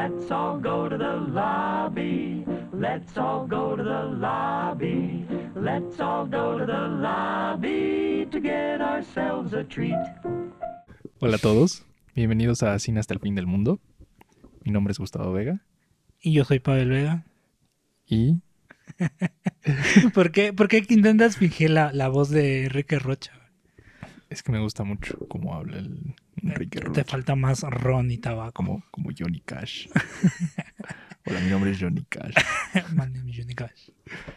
Let's all go to the lobby. Let's all go to the lobby. Let's all go to the lobby to get ourselves a treat. Hola a todos, bienvenidos a Cine hasta el fin del mundo. Mi nombre es Gustavo Vega Y yo soy Pavel Vega. y ¿Por qué, por qué intentas fingir la, la voz de Enrique Rocha? es que me gusta mucho cómo habla el Enrique Te falta más ron y tabaco. como, como Johnny Cash. Hola, mi nombre es Johnny Cash. Mande mi Johnny Cash.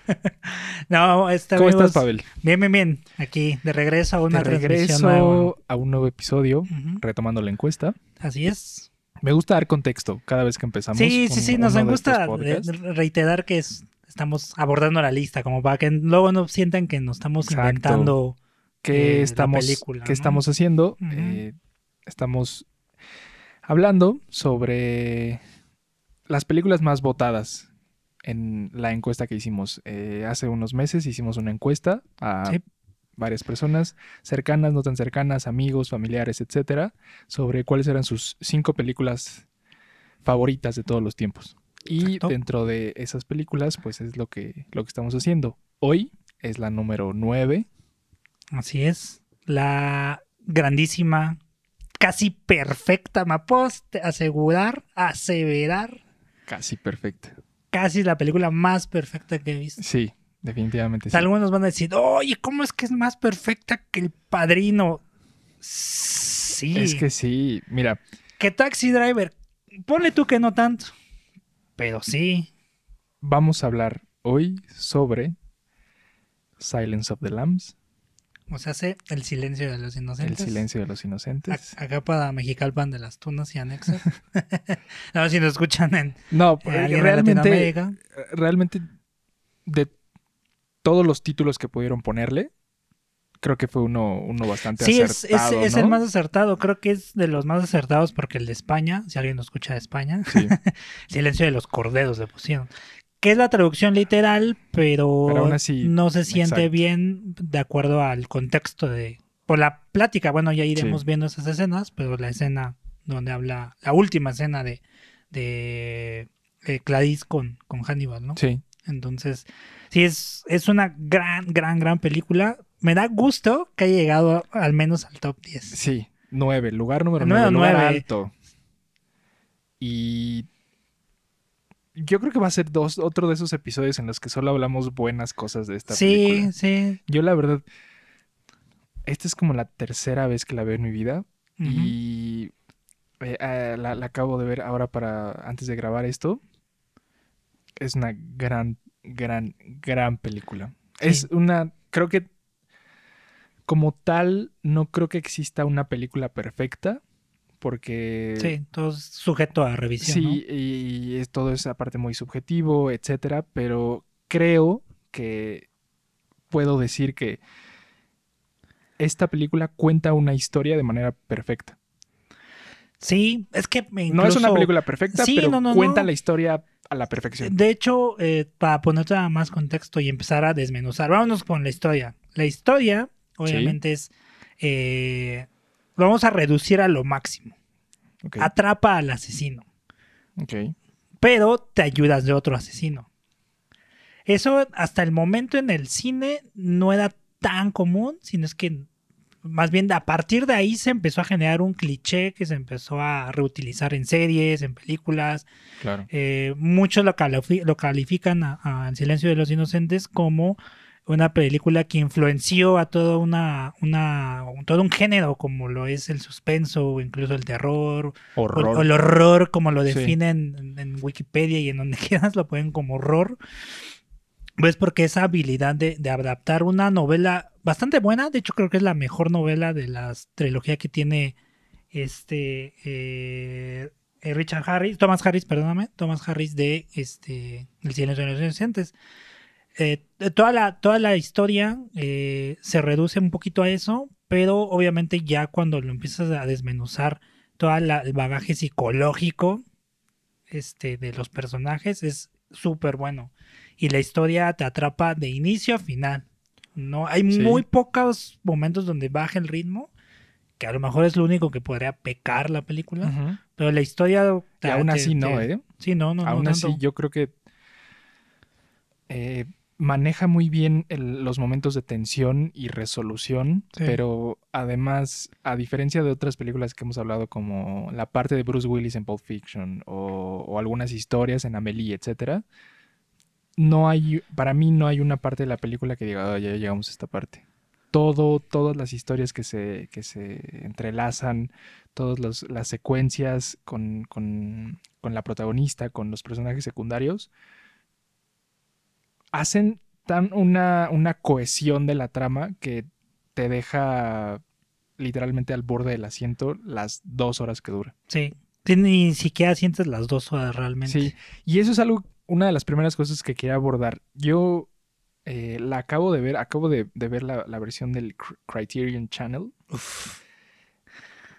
no, está ¿Cómo amigos, estás, Pavel? Bien, bien, bien. Aquí, de regreso a una De nueva. regreso a un nuevo episodio, retomando la encuesta. Así es. Me gusta dar contexto cada vez que empezamos. Sí, con sí, sí, nos gusta reiterar que es- estamos abordando la lista, como para que luego no sientan que nos estamos Exacto. inventando. ¿Qué eh, la estamos, película, qué ¿no? estamos haciendo? Ujú. Eh, estamos hablando sobre las películas más votadas en la encuesta que hicimos. Eh, hace unos meses hicimos una encuesta a Sí. varias personas cercanas, no tan cercanas, amigos, familiares, etcétera, sobre cuáles eran sus cinco películas favoritas de todos los tiempos. Y Exacto. dentro de esas películas, pues es lo que, lo que estamos haciendo. Hoy es la número nueve. Así es. La grandísima, casi perfecta, me puedo asegurar, aseverar, Casi perfecta. casi la película más perfecta que he visto. Sí, definitivamente sí. Algunos van a decir, oye, ¿cómo es que es más perfecta que el padrino? Sí. Es que sí, mira, Que Taxi Driver, ponle tú que no tanto, pero sí. vamos a hablar hoy sobre Silence of the Lambs, O sea, hace el silencio de los El inocentes. silencio de los inocentes. A- Acá para Mexicalpan de las Tunas y Anexas. no, si nos escuchan en, No, en alguien de realmente, Latinoamérica. realmente de todos los títulos que pudieron ponerle, creo que fue uno, uno bastante Sí, es, es, acertado, el más acertado. Creo que es de los más acertados porque el de España, si alguien nos escucha de España, Sí, Silencio de los Corderos le pusieron. Que es la traducción literal, pero, Pero aún así, no se siente exacto. bien de acuerdo al contexto de... Por la plática, bueno, ya iremos Sí. viendo esas escenas, pero la escena donde habla, la última escena de, de, de Clarice con, con Hannibal, ¿no? sí, Entonces, sí, es, es una gran, gran, gran película. Me da gusto que haya llegado al menos al top 10. sí. Nueve, lugar número El nueve, número lugar nueve. alto. Y yo creo que va a ser dos, otro de esos episodios en los que solo hablamos buenas cosas de esta sí, película. sí. Yo la verdad, esta es como la tercera vez que la veo en mi vida y eh, eh, la, la acabo de ver ahora para antes de grabar esto. Es una gran, gran, gran película. Sí. Es una, creo que como tal, no creo que exista una película perfecta porque Sí, todo es sujeto a revisión. Sí, y es todo es aparte muy subjetivo, etcétera, pero creo que puedo decir que esta película cuenta una historia de manera perfecta. Sí, es que me No es una incluso- película perfecta, Sí, pero no, no, cuenta la historia a la perfección. De hecho, eh, para ponerte más contexto y empezar a desmenuzar, vámonos con la historia. La historia, obviamente, es. eh, lo vamos a reducir a lo máximo. Atrapa al asesino, ok. pero te ayudas de otro asesino. Eso hasta el momento en el cine no era tan común, sino es que más bien a partir de ahí se empezó a generar un cliché que se empezó a reutilizar en series, en películas. claro. Eh, muchos lo, califi- lo califican a, a El silencio de los inocentes como una película que influenció a todo una, una todo un género como lo es el suspenso o incluso el terror o, Horror. o el horror como lo Sí. definen en, en Wikipedia y en donde quieras lo ponen como horror pues porque esa habilidad de, de adaptar una novela bastante buena de hecho creo que es la mejor novela de la trilogía que tiene este eh, eh, Richard Harris, Thomas Harris, perdóname, Thomas Harris de este El silencio de los inocentes. Eh, toda, la, toda la historia eh, se reduce un poquito a eso, pero obviamente ya cuando lo empiezas a desmenuzar todo el bagaje psicológico este, de los personajes es súper bueno. Y la historia te atrapa de inicio a final. No, hay Sí. muy pocos momentos donde baja el ritmo que a lo mejor es lo único que podría pecar la película, pero la historia... Y te- aún te- así no, te- ¿eh? Sí, no, no, no Aún así, yo creo que eh, maneja muy bien el- los momentos de tensión y resolución, Sí. pero además, a diferencia de otras películas que hemos hablado, como la parte de Bruce Willis en Pulp Fiction o, o algunas historias en Amelie, etcétera, no hay, para mí no hay una parte de la película que diga, "Ah, ya llegamos a esta parte. Todo, todas las historias que se, que se entrelazan, todas los- las secuencias con, con- con la protagonista, con los personajes secundarios, hacen tan una, una cohesión de la trama que te deja literalmente al borde del asiento las dos horas que dura. Sí. Ni siquiera sientes las dos horas realmente. Sí, y eso es algo, una de las primeras cosas que quería abordar. Yo eh, la acabo de ver, acabo de, de ver la, la versión del Cr- Criterion Channel,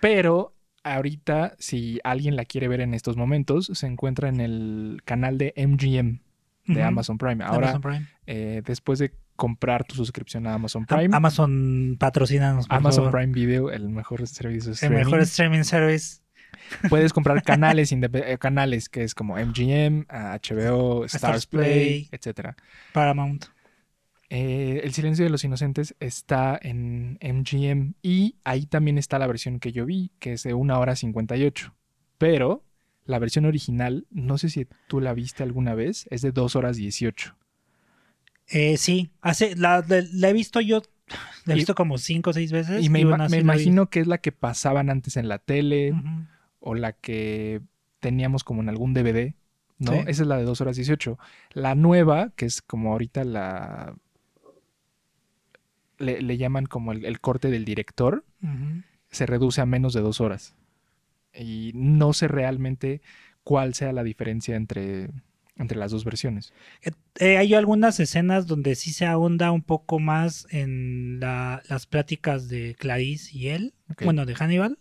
pero ahorita, si alguien la quiere ver en estos momentos, se encuentra en el canal de MGM de. Amazon Prime. Ahora, Amazon Prime. eh, después de comprar tu suscripción a Amazon Am- Prime, Amazon patrocínanos, por Amazon favor. Prime Video, el mejor servicio de El streaming, mejor streaming service. puedes comprar canales, eh, canales que es como MGM, HBO, Stars Play, etcétera. Paramount. Eh, el silencio de los inocentes está en MGM y ahí también está la versión que yo vi, que es de 1 hora 58. Pero la versión original, no sé si tú la viste alguna vez, es de 2 horas 18. Eh, sí, hace, la, la- la he visto yo, la he Y- visto como cinco o seis veces. Y me, así me imagino que es la que pasaban antes en la tele o la que teníamos como en algún DVD, ¿no? Sí. Esa es la de 2 horas 18. La nueva, que es como ahorita la... Le, le llaman como el- el corte del director, se reduce a menos de dos horas. Y no sé realmente cuál sea la diferencia entre, entre las dos versiones. Eh, eh, hay algunas escenas donde sí se ahonda un poco más en la- las pláticas de Clarice y él, bueno, de Hannibal.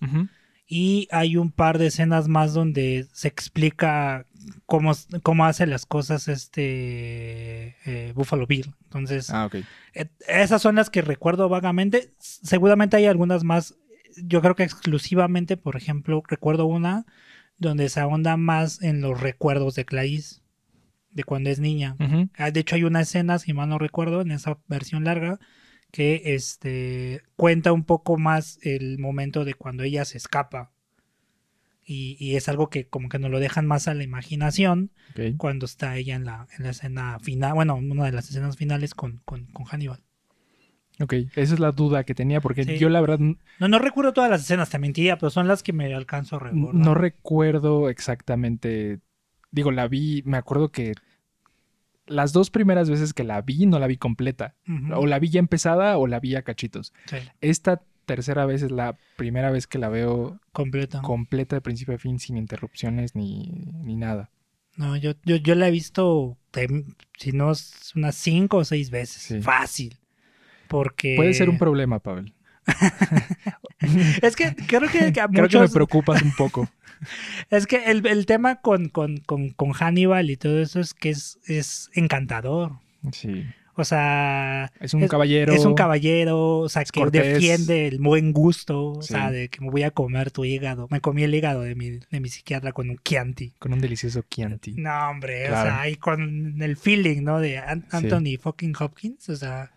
Y hay un par de escenas más donde se explica cómo, cómo hace las cosas este eh, Buffalo Bill. Entonces, Ah, eh, esas son las que recuerdo vagamente. Seguramente hay algunas más. Yo creo que exclusivamente, por ejemplo, recuerdo una donde se ahonda más en los recuerdos de Clarice, de cuando es niña. Ah, De hecho, hay una escena, si mal no recuerdo, en esa versión larga, que este, cuenta un poco más el momento de cuando ella se escapa. Y, y es algo que como que nos lo dejan más a la imaginación cuando está ella en la, en la escena final, bueno, una de las escenas finales con, con, con Hannibal. Ok, esa es la duda que tenía porque Sí. yo la verdad No, no recuerdo todas las escenas, te mentiría, pero son las que me alcanzo a recordar. no recuerdo exactamente. Digo, la vi, me acuerdo que las dos primeras veces que la vi no la vi completa. O la vi ya empezada o la vi a cachitos. sí, Esta tercera vez es la primera vez que la veo completa. completa de principio a fin sin interrupciones ni, ni nada. No, yo, yo, yo la he visto, si no unas cinco o seis veces. Sí. Fácil. Porque. Puede ser un problema, Pavel. Es que creo que, que a Creo que me muchos. preocupas un poco. es que el, el tema con, con, con, con Hannibal y todo eso es que es, es encantador. Sí. O sea. Es un caballero. Es un caballero, o sea, que cortés. defiende el buen gusto, o Sí. sea, de que me voy a comer tu hígado. Me comí el hígado de mi, de mi psiquiatra con un Chianti. Con un delicioso Chianti. No, hombre, o sea, ahí con el feeling, ¿no? De Sí. Anthony fucking Hopkins, o sea.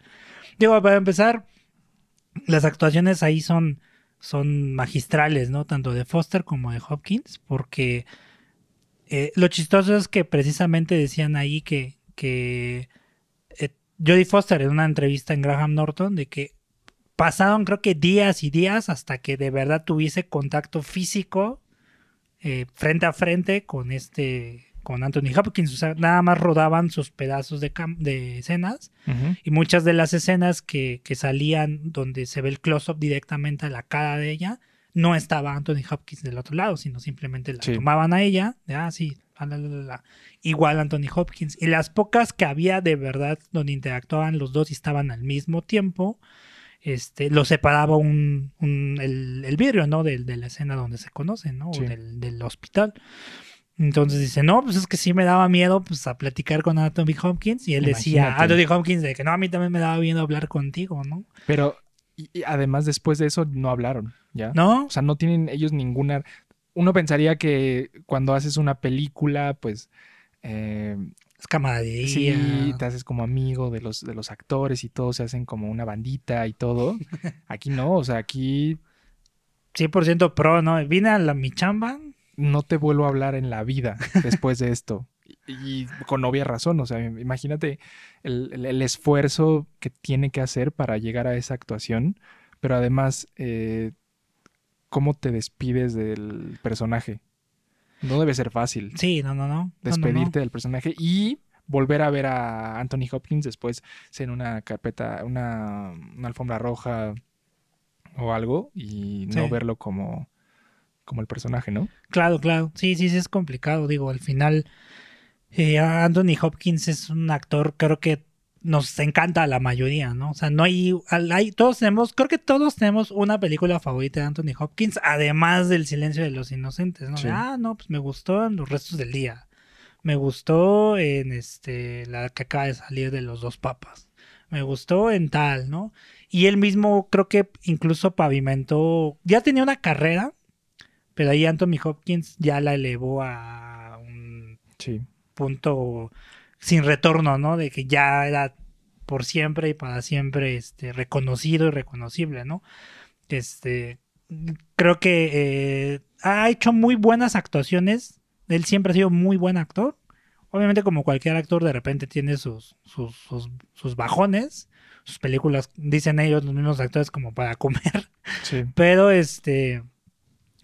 Digo, para empezar, las actuaciones ahí son, son magistrales, ¿no? Tanto de Foster como de Hopkins, porque eh, lo chistoso es que precisamente decían ahí que, que eh, Jodie Foster en una entrevista en Graham Norton de que pasaron creo que días y días hasta que de verdad tuviese contacto físico eh, frente a frente con este con Anthony Hopkins, o sea, nada más rodaban sus pedazos de, cam- de escenas y muchas de las escenas que, que salían donde se ve el close-up directamente a la cara de ella, no estaba Anthony Hopkins del otro lado, sino simplemente la Sí. tomaban a ella, de, ah, sí, la, la, la, la, igual Anthony Hopkins. Y las pocas que había de verdad donde interactuaban los dos y estaban al mismo tiempo, este, lo separaba un, un- el, el vidrio, ¿no? De, de la escena donde se conocen, ¿no? O del, del hospital. Entonces dice, no, pues es que sí me daba miedo pues a platicar con Anthony Hopkins. Y él decía, Imagínate. Anthony Hopkins, de que no, a mí también me daba miedo hablar contigo, ¿no? Pero Y, y además después de eso no hablaron, ¿ya? ¿No? O sea, no tienen ellos ninguna... Uno pensaría que cuando haces una película, pues... eh, Es camaradería. sí, te haces como amigo de los, de los actores y todos se hacen como una bandita y todo. Aquí no, o sea, aquí 100% pro, ¿no? Vine a la mi chamba. No te vuelvo a hablar en la vida después de esto. Y, con obvia razón, o sea, imagínate el, el- el esfuerzo que tiene que hacer para llegar a esa actuación, pero además, eh, ¿cómo te despides del personaje? No debe ser fácil Sí, no, no, no. No, no, no. despedirte del personaje y volver a ver a Anthony Hopkins después en una carpeta, una, una alfombra roja o algo y no verlo como, como el personaje, ¿no? Claro, claro. Sí, sí, sí, es complicado. Digo, al final, eh, Anthony Hopkins es un actor, creo que nos encanta a la mayoría, ¿no? O sea, no hay, hay- todos tenemos, creo que todos tenemos una película favorita de Anthony Hopkins, además del Silencio de los Inocentes, ¿no? Sí. Ah, no, pues me gustó en los restos del día. Me gustó en este, la que acaba de salir de los dos papas. Me gustó en tal, ¿no? Y él mismo creo que incluso pavimentó, ya tenía una carrera, pero ahí Anthony Hopkins ya la elevó a un Sí. punto sin retorno, ¿no? De que ya era por siempre y para siempre este, reconocido y reconocible, ¿no? Este, creo que eh, ha hecho muy buenas actuaciones. Él siempre ha sido muy buen actor. Obviamente, como cualquier actor, de repente tiene sus, sus, sus, sus bajones. Sus películas, dicen ellos, los mismos actores, como para comer. Sí. Pero este.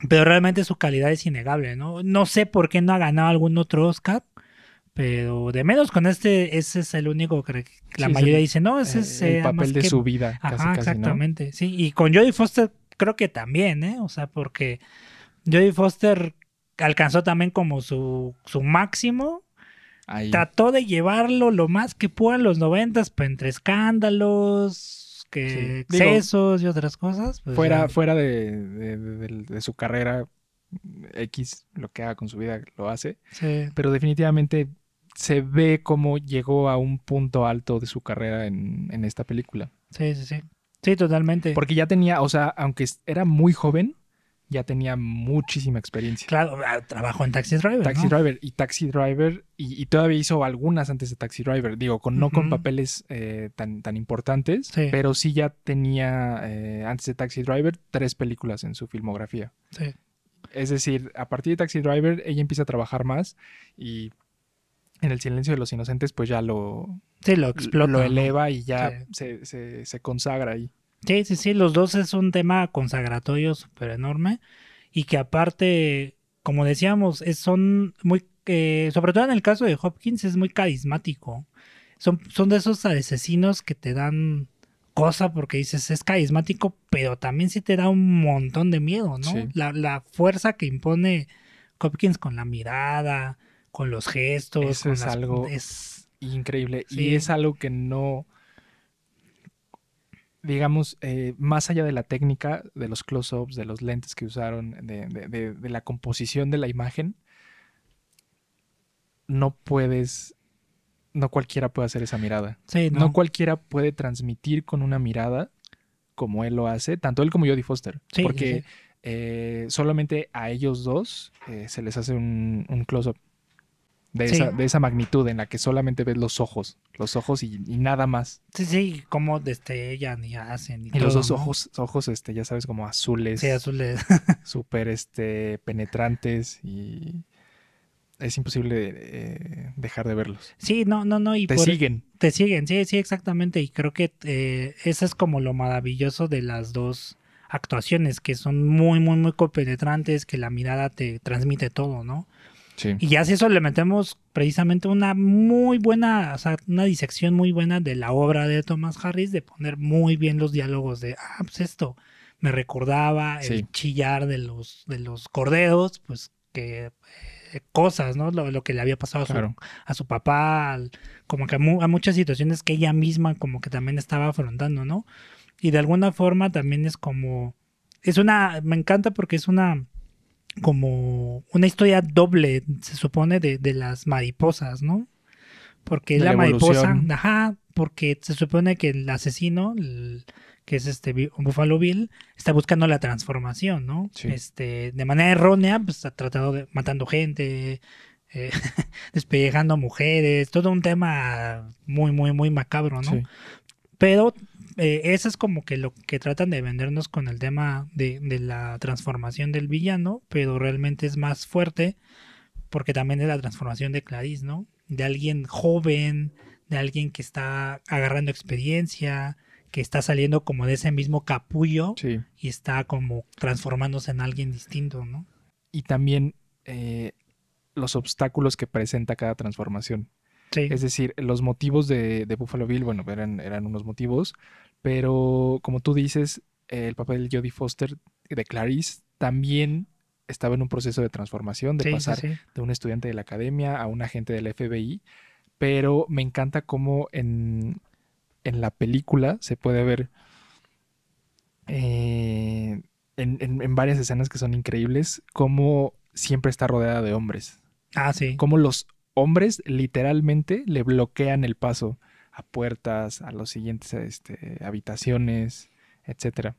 Pero realmente su calidad es innegable, ¿no? No sé por qué no ha ganado algún otro Oscar. Pero de menos con este, ese es el único que la Sí, mayoría es dice, no, ese es Eh, eh, el papel más de que- su vida, Ajá, casi, casi, ¿no? exactamente, sí. Y con Jodie Foster creo que también, ¿eh? O sea, porque Jodie Foster alcanzó también como su, su máximo. Ahí. Trató de llevarlo lo más que pudo en los noventas, pero entre escándalos, que Sí. Digo, y otras cosas. pues fuera ya. fuera de, de- de- de- de su carrera X, lo que haga con su vida lo hace, Sí. pero definitivamente se ve cómo llegó a un punto alto de su carrera en, en esta película. Sí, sí, sí. Sí, totalmente. Porque ya tenía, o sea, aunque era muy joven, ya tenía muchísima experiencia. Claro, ah, trabajó en Taxi Driver. Taxi ¿no? Driver y Taxi Driver y, y todavía hizo algunas antes de Taxi Driver, digo, con, no con papeles eh, tan, tan importantes, Sí. pero sí ya tenía eh, antes de Taxi Driver tres películas en su filmografía. Sí. Es decir, a partir de Taxi Driver ella empieza a trabajar más y en El Silencio de los Inocentes pues ya lo, Sí, lo explota. lo eleva y ya Sí. se, se- se consagra ahí. Sí, sí, sí, los dos es un tema consagratorio súper enorme y que aparte, como decíamos, es- son muy, eh, sobre todo en el caso de Hopkins, es muy carismático. Son, son de esos asesinos que te dan cosa porque dices, es carismático, pero también sí te da un montón de miedo, ¿no? Sí. La, la fuerza que impone Hopkins con la mirada, con los gestos, Eso con es las- algo- es- Increíble. Sí. Y es algo que no, digamos, eh, más allá de la técnica, de los close-ups, de los lentes que usaron, de, de- de- de la composición de la imagen, no puedes, no cualquiera puede hacer esa mirada. sí, No, ¿no? cualquiera puede transmitir con una mirada como él lo hace, tanto él como Jodie Foster. Sí, porque sí. eh, solamente a ellos dos eh, se les hace un, un close-up de, Sí. esa, de esa magnitud en la que solamente ves los ojos, los ojos y, y nada más. Sí, sí, cómo destellan y hacen. Y, Y los dos ¿no? ojos, ojos, este, ya sabes, como azules, Sí, azules. súper este, penetrantes y es imposible eh, dejar de verlos. Sí, no, no, no. Y Te por- siguen. Te siguen, sí, sí, exactamente. Y creo que eh, eso es como lo maravilloso de las dos actuaciones, que son muy, muy, muy compenetrantes, que la mirada te transmite todo, ¿no? Sí. Y ya si eso le metemos precisamente una muy buena, o sea, una disección muy buena de la obra de Thomas Harris, de poner muy bien los diálogos de, ah, pues esto me recordaba Sí. el chillar de los, de los corderos, pues que eh, cosas, ¿no? Lo, lo que le había pasado a su, Claro. a su papá, al- como que a, mu- a muchas situaciones que ella misma como que también estaba afrontando, ¿no? Y de alguna forma también es como, es una, me encanta porque es una, como una historia doble, se supone, de, de las mariposas, ¿no? Porque la, la mariposa, ajá, porque se supone que el asesino, el- que es este Buffalo Bill, está buscando la transformación, ¿no? Sí. Este, de manera errónea, pues ha tratado de matando gente, eh, despellejando mujeres, todo un tema muy, muy, muy macabro, ¿no? Sí. Pero eh, eso es como que lo que tratan de vendernos con el tema de, de la transformación del villano, pero realmente es más fuerte porque también es la transformación de Clarice, ¿no? De alguien joven, de alguien que está agarrando experiencia, que está saliendo como de ese mismo capullo Sí. y está como transformándose en alguien distinto, ¿no? Y también eh, los obstáculos que presenta cada transformación. Sí. Es decir, los motivos de, de Buffalo Bill, bueno, eran, eran unos motivos, pero como tú dices, el papel de Jodie Foster de Clarice también estaba en un proceso de transformación, de Sí, sí, pasar sí. de un estudiante de la academia a un agente del FBI, pero me encanta cómo en, en la película se puede ver eh, en, en- en varias escenas que son increíbles, cómo siempre está rodeada de hombres, Ah, sí. cómo los hombres literalmente le bloquean el paso a puertas, a los siguientes este, habitaciones, etcétera.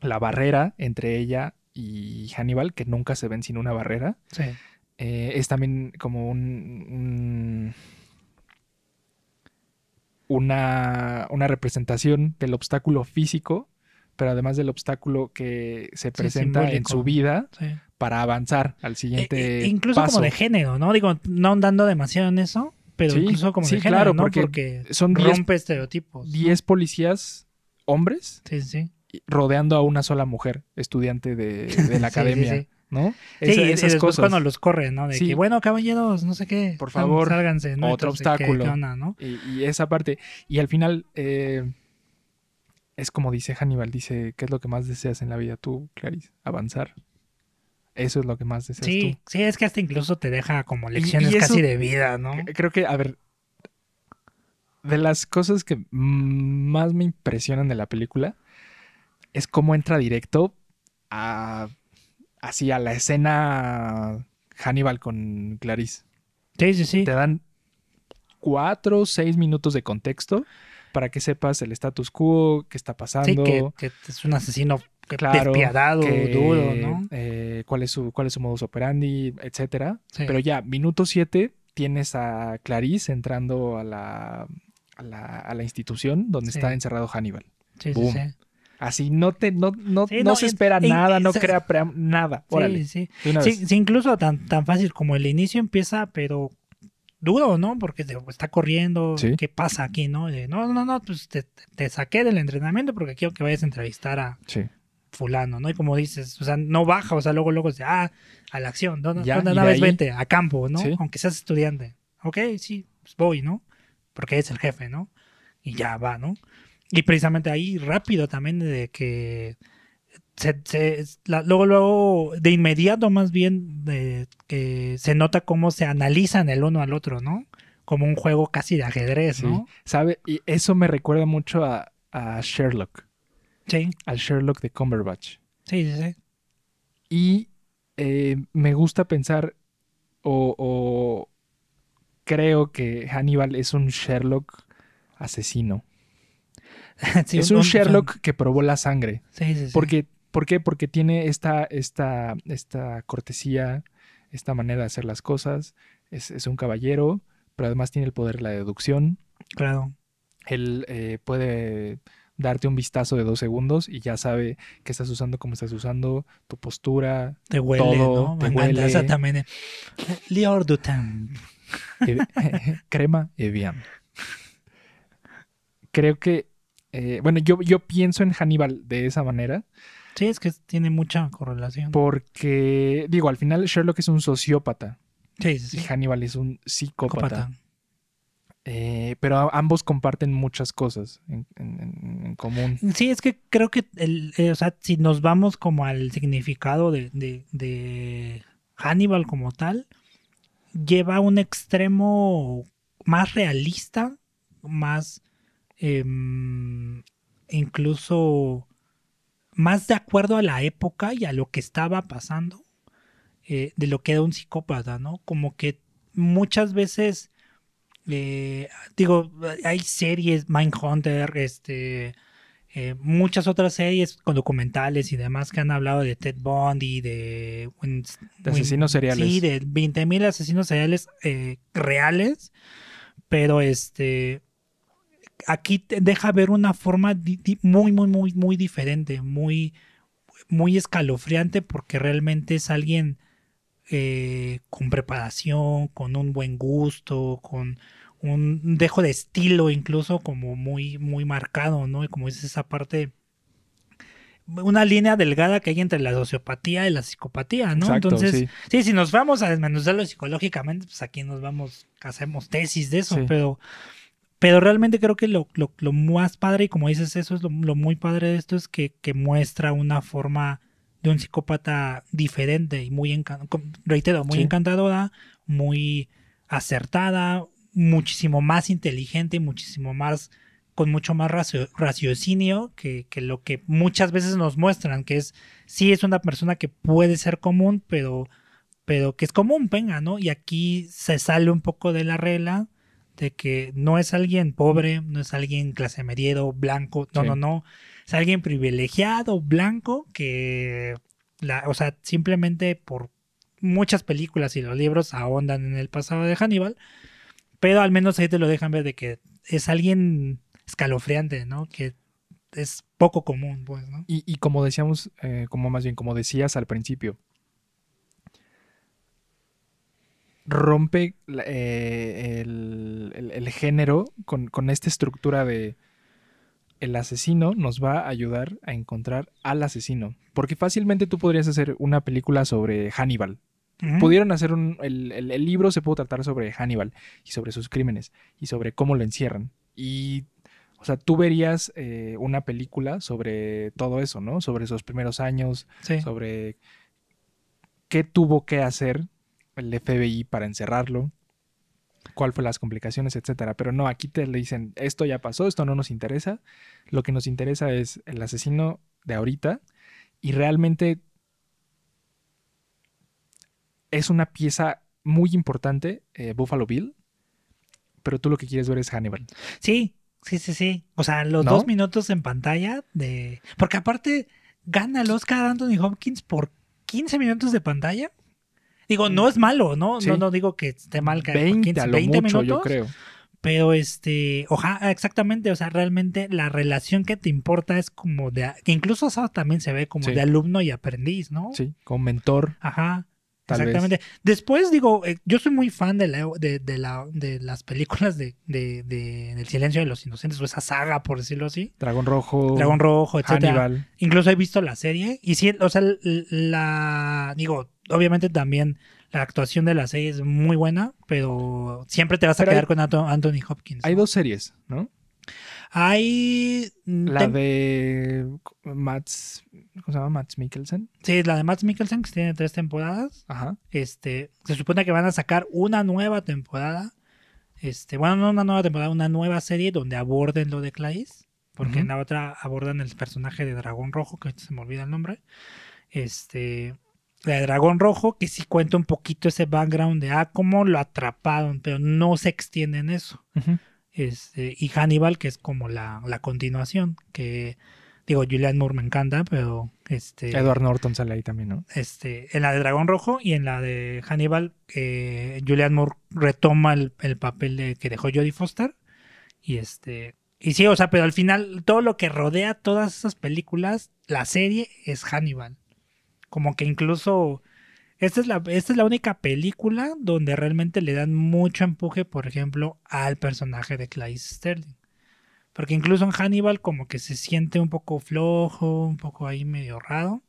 La barrera entre ella y Hannibal, que nunca se ven sin una barrera, Sí. eh, es también como un, un- una, una representación del obstáculo físico, pero además del obstáculo que se presenta en su vida sí. Para avanzar al siguiente Eh, eh, incluso paso. como de género, ¿no? Digo, no ahondando demasiado en eso, pero Sí, incluso como sí, de género, claro, ¿no? porque son diez- rompe estereotipos. ¿no? 10 policías hombres Sí, sí. rodeando a una sola mujer, estudiante de, de la Sí, sí, academia, sí. ¿no? Sí, Esa- y- y esas después cosas. cuando los corren, ¿no? De Sí. que, bueno, caballeros, no sé qué. Por favor, Sálganse, ¿no? otro Entonces, ¿qué- obstáculo. onda, no? Y, y esa parte. Y al final, eh, es como dice Hannibal, dice, ¿qué es lo que más deseas en la vida tú, Clarice? Avanzar. Eso es lo que más deseas Sí, tú. sí, es que hasta incluso te deja como lecciones y eso- casi de vida, ¿no? Creo que, a ver, de las cosas que más me impresionan de la película es cómo entra directo a, así a la escena Hannibal con Clarice. Sí, sí, sí. Te dan cuatro o seis minutos de contexto para que sepas el status quo, qué está Sí, pasando. que, que es un asesino Claro, despiadado, que, duro, ¿no? eh, cuál, es su, cuál es su modus operandi, etcétera. Sí. Pero ya, minuto 7, tienes a Clarice entrando a la, a la, a la institución donde Sí. está encerrado Hannibal. Sí, sí, boom. sí. Así no te no, no, Sí, no no, se espera nada, no se- crea nada. Órale, Sí, sí. Sí, sí, incluso tan, tan fácil como el inicio empieza, pero duro, ¿no? Porque te- está corriendo, Sí. ¿qué pasa aquí, no? De, no, no, no, pues te, te saqué del entrenamiento porque quiero que vayas a entrevistar a Sí. Fulano, ¿no? Y como dices, o sea, no baja, o sea, luego, luego dice, ah, a la acción, no, Ya, una vez ahí- vete, a campo, ¿no? Sí. Aunque seas estudiante. Ok, sí, pues voy, ¿no? Porque es el jefe, ¿no? Y ya va, ¿no? Y precisamente ahí rápido también de que se, se- la- luego, luego, de inmediato más bien, de, que se nota cómo se analizan el uno al otro, ¿no? Como un juego casi de ajedrez, Sí. ¿no? ¿Sabe? Y eso me recuerda mucho a, a Sherlock, Sí, al Sherlock de Cumberbatch. sí, sí, sí. Y eh, me gusta pensar o, o creo que Hannibal es un Sherlock asesino. Sí, es un Sherlock que probó la sangre. Sí, sí, sí. Porque, ¿Por qué? Porque tiene esta, esta, esta cortesía, esta manera de hacer las cosas. Es, es un caballero, pero además tiene el poder de la deducción. Claro. Él eh, puede darte un vistazo de dos segundos y ya sabe qué estás usando, cómo estás usando, tu postura. Te huele, Todo, ¿no? te Me huele. esa también. Lior du temps. eh, crema bien. Creo que, eh, bueno, yo, yo pienso en Hannibal de esa manera Sí, es que tiene mucha correlación. porque, digo, al final Sherlock es un sociópata Sí, sí, y. Hannibal es un psicópata. Psicópata. Eh, pero ambos comparten muchas cosas en, común. Sí, es que creo que, el, eh, o sea, si nos vamos como al significado de, de, de Hannibal como tal, lleva un extremo más realista, más em, incluso más de acuerdo a la época y a lo que estaba pasando eh, de lo que era un psicópata, ¿no? Como que muchas veces eh, digo, hay series, Mindhunter, este, eh, muchas otras series con documentales y demás que han hablado de Ted Bundy, de, de asesinos seriales. Sí, de 20.000 asesinos seriales eh, reales, pero este aquí te deja ver una forma muy, muy, muy, muy diferente, muy, muy escalofriante porque realmente es alguien eh, con preparación, con un buen gusto, con un dejo de estilo incluso como muy, muy marcado, ¿no? Y como es esa parte, una línea delgada que hay entre la sociopatía y la psicopatía, ¿no? Entonces, sí. si nos vamos a desmenuzarlo psicológicamente, pues aquí nos vamos, hacemos tesis de eso, pero, pero realmente creo que lo, lo, lo, más padre, y como dices, eso es lo, muy padre de esto, es que, que muestra una forma de un psicópata diferente y muy, reitero, muy encantadora, muy acertada, muchísimo más inteligente, muchísimo más con mucho más raciocinio que, lo que muchas veces nos muestran, que es, sí es una persona que puede ser común, pero, pero que es común, venga, ¿no? Y aquí se sale un poco de la regla de que no es alguien pobre, no es alguien clase mediedo, blanco, no, no, no, es alguien privilegiado, blanco, que, la, o sea, simplemente por muchas películas y los libros ahondan en el pasado de Hannibal, pero al menos ahí te lo dejan ver de que es alguien escalofriante, ¿no? Que es poco común, pues, ¿no? Y, como decíamos, eh, como más bien, como decías al principio, rompe eh, el, género con, con, esta estructura de el asesino nos va a ayudar a encontrar al asesino. Porque fácilmente tú podrías hacer una película sobre Hannibal, Pudieron hacer un. El, libro se pudo tratar sobre Hannibal y sobre sus crímenes y sobre cómo lo encierran. Y. O sea, tú verías eh, una película sobre todo eso, ¿no? Sobre esos primeros años, sobre qué tuvo que hacer el FBI para encerrarlo, cuál fue las complicaciones, etcétera. Pero no, aquí te le dicen, esto ya pasó, esto no nos interesa. Lo que nos interesa es el asesino de ahorita y realmente es una pieza muy importante, eh, Buffalo Bill, pero tú lo que quieres ver es Hannibal. Sí, sí, sí, sí. O sea, los dos minutos en pantalla de... Porque aparte gana el Oscar Anthony Hopkins por 15 minutos de pantalla. Digo, no es malo, ¿no? No, no digo que esté mal que 20, 15, 20 minutos, yo creo. Pero este, ojalá, exactamente, o sea, realmente la relación que te importa es como de, que incluso también se ve como de alumno y aprendiz, ¿no? Sí, con mentor. Ajá. Exactamente. Después digo, eh, yo soy muy fan de, la, de, la, de las películas de, de, El silencio de los inocentes o esa saga, por decirlo así. Dragón Rojo. Dragón Rojo, etcétera. Incluso he visto la serie y sí, o sea, la digo, obviamente también la actuación de la serie es muy buena, pero siempre te vas a quedar con Anthony Hopkins. Hay dos series, ¿no? Hay. Mm, la de Mats. ¿Cómo se llama? Mats Mikkelsen. Sí, la de Mats Mikkelsen, que tiene tres temporadas. Ajá. Este. Se supone que van a sacar una nueva temporada. Este. Bueno, no una nueva temporada, una nueva serie donde aborden lo de Clarice. Porque en la otra abordan el personaje de Dragón Rojo, que se me olvida el nombre. Este. La de Dragón Rojo, que sí cuenta un poquito ese background de ah, cómo lo atraparon, pero no se extiende en eso. Este, y Hannibal, que es como la, continuación, que digo, Julian Moore me encanta, pero este... Edward Norton sale ahí también, ¿no? Este, en la de Dragón Rojo y en la de Hannibal, eh, Julian Moore retoma el, papel de, que dejó Jodie Foster. Y este... Y sí, o sea, pero al final todo lo que rodea todas esas películas, la serie es Hannibal. Como que incluso esta es, la, esta es la única película donde realmente le dan mucho empuje, por ejemplo, al personaje de Clarice Sterling. Porque incluso en Hannibal como que se siente un poco flojo, un poco ahí medio raro.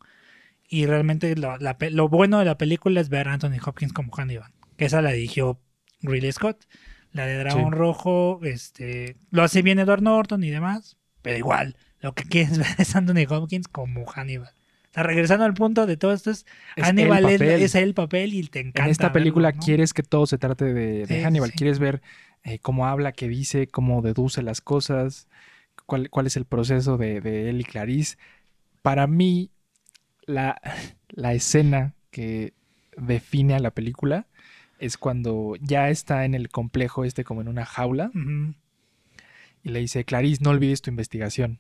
Y realmente lo, bueno de la película es ver a Anthony Hopkins como Hannibal. Que esa la dirigió Ridley Scott. La de Dragón Rojo, este, lo hace bien Edward Norton y demás. Pero igual, lo que quieres ver es Anthony Hopkins como Hannibal regresando al punto de todo esto, es, Hannibal es, el papel y te encanta. En esta película quieres que todo se trate de, Hannibal. Quieres ver eh, cómo habla, qué dice, cómo deduce las cosas, cuál, cuál es el proceso de, él y Clarice. Para mí, la, la escena que define a la película es cuando ya está en el complejo este como en una jaula y le dice, Clarice, no olvides tu investigación.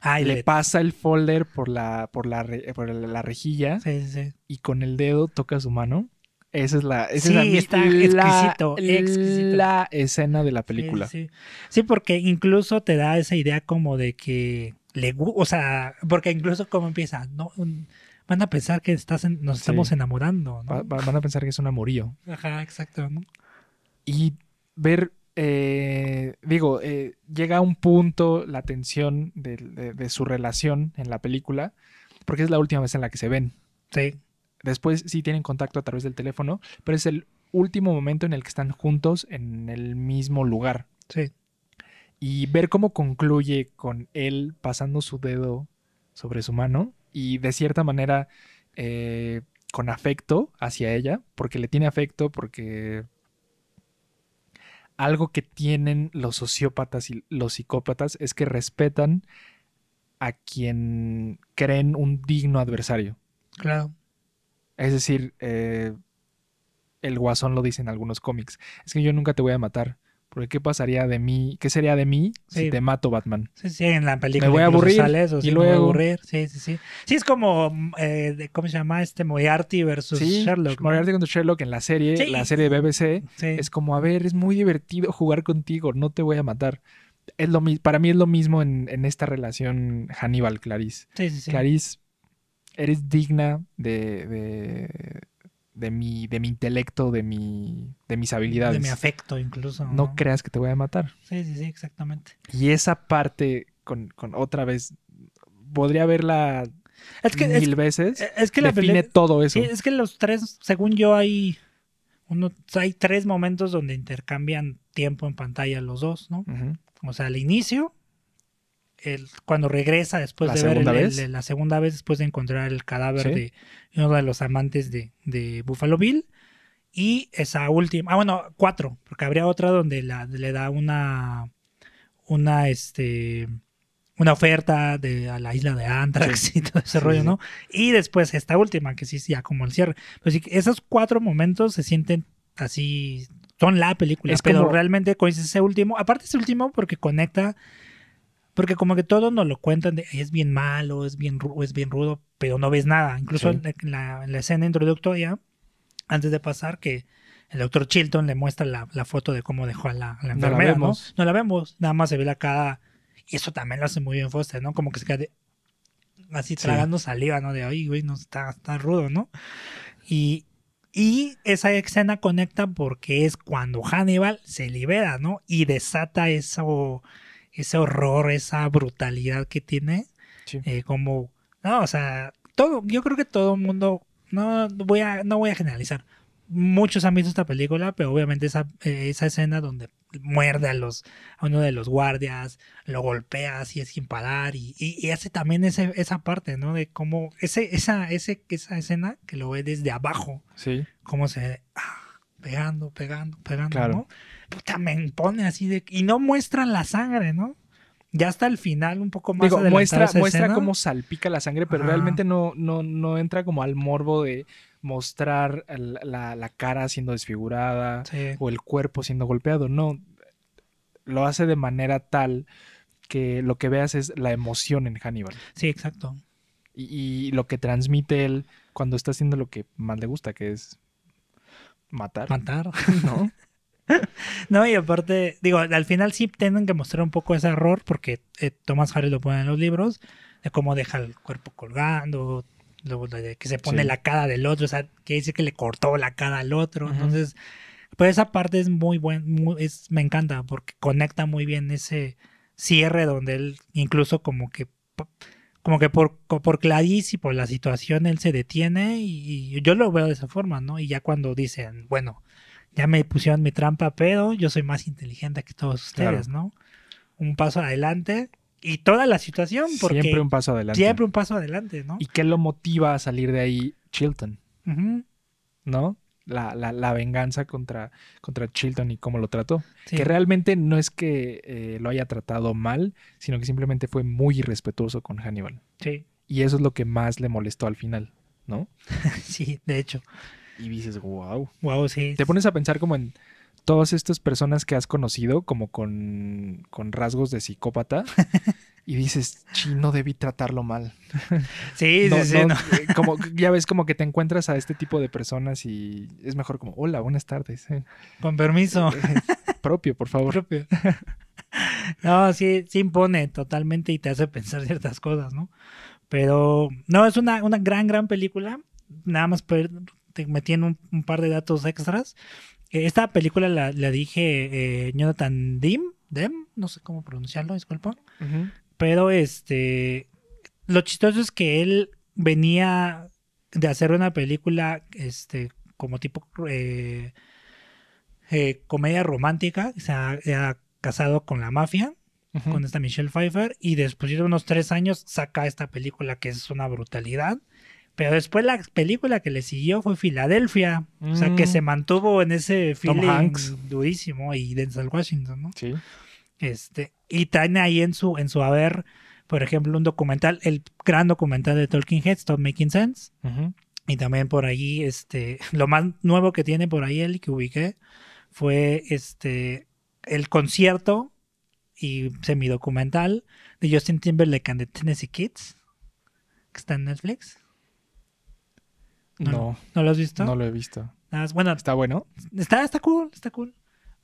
Ah, y le le- pasa el folder por la, por la, re- por la rejilla Sí, sí, sí. y con el dedo toca su mano. Esa es la, esa Sí, es está la, exquisito, exquisito. la escena de la película. Sí, porque incluso te da esa idea como de que le o sea, porque incluso como empieza, no, van a pensar que estás en- nos estamos enamorando, ¿no? Va- va- van a pensar que es un amorío. Ajá, exacto, ¿no? y ver, eh, digo, eh, llega a un punto la tensión de, de- de su relación en la película, porque es la última vez en la que se ven. Sí, Después sí tienen contacto a través del teléfono, pero es el último momento en el que están juntos en el mismo lugar. sí. Y ver cómo concluye con él pasando su dedo sobre su mano y de cierta manera eh, con afecto hacia ella, porque le tiene afecto, porque algo que tienen los sociópatas y los psicópatas es que respetan a quien creen un digno adversario. Claro. Es decir, eh, el guasón lo dice en algunos cómics. Es que yo nunca te voy a matar. Porque ¿qué pasaría de mí? ¿Qué sería de mí si te mato, Batman? Sí, sí, en la película. Me voy a aburrir, sale eso, y sí, me voy a luego- aburrir. Sí, sí, sí. Sí, es como, eh, de- ¿cómo se llama? Este Moriarty versus sí, Sherlock. Moriarty contra Sherlock en la serie, la serie de BBC, Sí. es como, a ver, es muy divertido jugar contigo, no te voy a matar. Es lo para mí es lo mismo en, en esta relación Hannibal-Clarice. sí, sí, sí. Clarice, eres digna de, de, de mi, de mi intelecto, de, mi, de mis habilidades. De mi afecto, incluso. no creas que te voy a matar. Sí, sí, sí, exactamente. Y esa parte, con, con otra vez, podría verla Es que, es, mil veces. es que la define todo eso. Es que los tres, según yo, hay. Uno, hay tres momentos donde intercambian tiempo en pantalla los dos, ¿no? O sea, al inicio, el, cuando regresa después ¿La de ver el- vez? el- la segunda vez, después de encontrar el cadáver Sí. de uno de los amantes de, de Buffalo Bill. Y esa última, ah, bueno, cuatro, porque habría otra donde la, le da una, una, este, una oferta de, a la isla de Antrax y todo ese Sí, rollo. ¿no? Y después esta última, que sí ya como el cierre. Pero sí, que esos cuatro momentos se sienten así, son la película, Es pero como- realmente coincide ese último, aparte ese último porque conecta, porque como que todos nos lo cuentan, de, es bien malo, es bien, es bien rudo, pero no ves nada. Incluso Sí. en, la, en la escena introductoria, antes de pasar, que el doctor Chilton le muestra la, la foto de cómo dejó a la, a enfermera, ¿no? No la vemos, nada más se ve la cara. Y eso también lo hace muy bien Foster, ¿no? Como que se queda de- así Sí. tragando saliva, ¿no? De, ay, güey, no está, está rudo, ¿no? Y, y esa escena conecta porque es cuando Hannibal se libera, ¿no? Y desata eso, ese horror, esa brutalidad que tiene. Sí. eh, como, no, o sea, todo, yo creo que todo el mundo, no voy a, no voy a generalizar. Muchos han visto esta película, pero obviamente esa, eh, esa escena donde muerde a los a uno de los guardias, lo golpea así sin parar y, y, y hace también ese, esa parte, ¿no? De cómo ese, esa, ese, esa escena que lo ve desde abajo, Sí. cómo se ah, pegando, pegando, pegando, Claro. ¿no? Puta, me impone así de y no muestran la sangre, ¿no? Ya hasta el final, un poco más Digo, muestra, muestra escena. cómo salpica la sangre, pero Ajá. realmente no, no, no entra como al morbo de mostrar la, la cara siendo desfigurada Sí. o el cuerpo siendo golpeado. No. Lo hace de manera tal que lo que veas es la emoción en Hannibal. Sí, exacto. Y, y lo que transmite él cuando está haciendo lo que más le gusta, que es matar. Matar. ¿no? No, y aparte, digo, al final sí tienen que mostrar un poco ese error, porque eh, Thomas Harris lo pone en los libros, de cómo deja el cuerpo colgando, luego de que se pone Sí. la cara del otro, o sea, que dice que le cortó la cara al otro. Entonces, pues esa parte es muy buena, es, me encanta, porque conecta muy bien ese cierre donde él incluso como que como que por, por Clarice y por la situación él se detiene y, y yo lo veo de esa forma, ¿no? Y ya cuando dicen, bueno, ya me pusieron mi trampa, pero yo soy más inteligente que todos ustedes, ¿no? Un paso adelante y toda la situación, porque Siempre un paso adelante. siempre un paso adelante, ¿no? ¿Y qué lo motiva a salir de ahí? Chilton, ¿no? La, la- la venganza contra, contra Chilton y cómo lo trató. sí. Que realmente no es que eh, lo haya tratado mal, sino que simplemente fue muy irrespetuoso con Hannibal. Sí, Y eso es lo que más le molestó al final, ¿no? sí, de hecho. Y dices, wow. Wow, sí. Te pones a pensar como en todas estas personas que has conocido, como con, con rasgos de psicópata, y dices, chi, no debí tratarlo mal. Sí, No, sí, sí. no, no. eh, como, ya ves como que te encuentras a este tipo de personas y es mejor como, hola, buenas tardes. eh, Con permiso. propio, por favor. propio. No, sí, sí impone totalmente y te hace pensar ciertas cosas, ¿no? Pero no, es una, una gran, gran película. Nada más per- te metí en un, un par de datos extras. Eh, Esta película la, la dije eh, Jonathan Dim, Dem, no sé cómo pronunciarlo, disculpa. Pero este, lo chistoso es que él venía de hacer una película, este, como tipo eh, comedia romántica, se ha, se ha casado con la mafia, con esta Michelle Pfeiffer, y después de unos tres años saca esta película que es una brutalidad. Pero después la película que le siguió fue Filadelfia, o sea que Mm. se mantuvo en ese Tom feeling Hanks. durísimo y Denzel Washington, ¿no? Sí. Este, y tiene ahí en su, en su haber, por ejemplo, un documental, el gran documental de Talking Heads, Stop Making Sense. Y también por ahí, este, lo más nuevo que tiene por ahí él que ubiqué fue este el concierto y semidocumental de Justin Timberlake and the Tennessee Kids, que está en Netflix. No, No, ¿No lo has visto? no lo he visto. Más- bueno, ¿Está bueno? Está, está cool, está cool.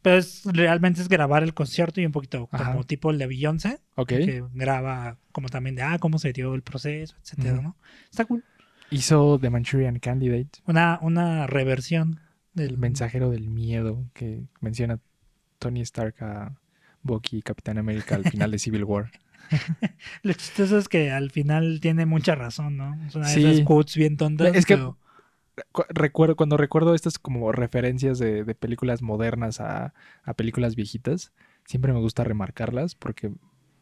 Pero es, realmente es grabar el concierto y un poquito Ajá. como tipo el de Beyoncé, Ok. que graba como también de, ah, cómo se dio el proceso, etcétera. ¿no? Está cool. Hizo The Manchurian Candidate, Una, una reversión del el mensajero del miedo que menciona Tony Stark a Bucky y Capitán América al final de Civil War. Lo chistoso es que al final tiene mucha razón, ¿no? Es una de Sí. esas quotes bien tontas. Es que- pero- Recuerdo, cuando recuerdo estas como referencias de, de películas modernas a, a películas viejitas, siempre me gusta remarcarlas porque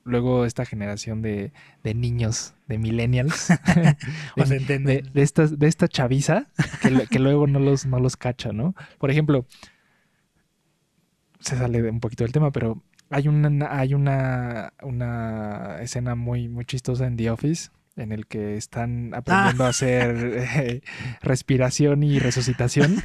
luego esta generación de, de niños, de millennials, de, de, de estas, de esta chaviza que, que luego no los, no los cacha, ¿no? Por ejemplo, se sale un poquito del tema, pero hay una, hay una, una escena muy, muy chistosa en The Office en el que están aprendiendo a hacer eh, respiración y resucitación.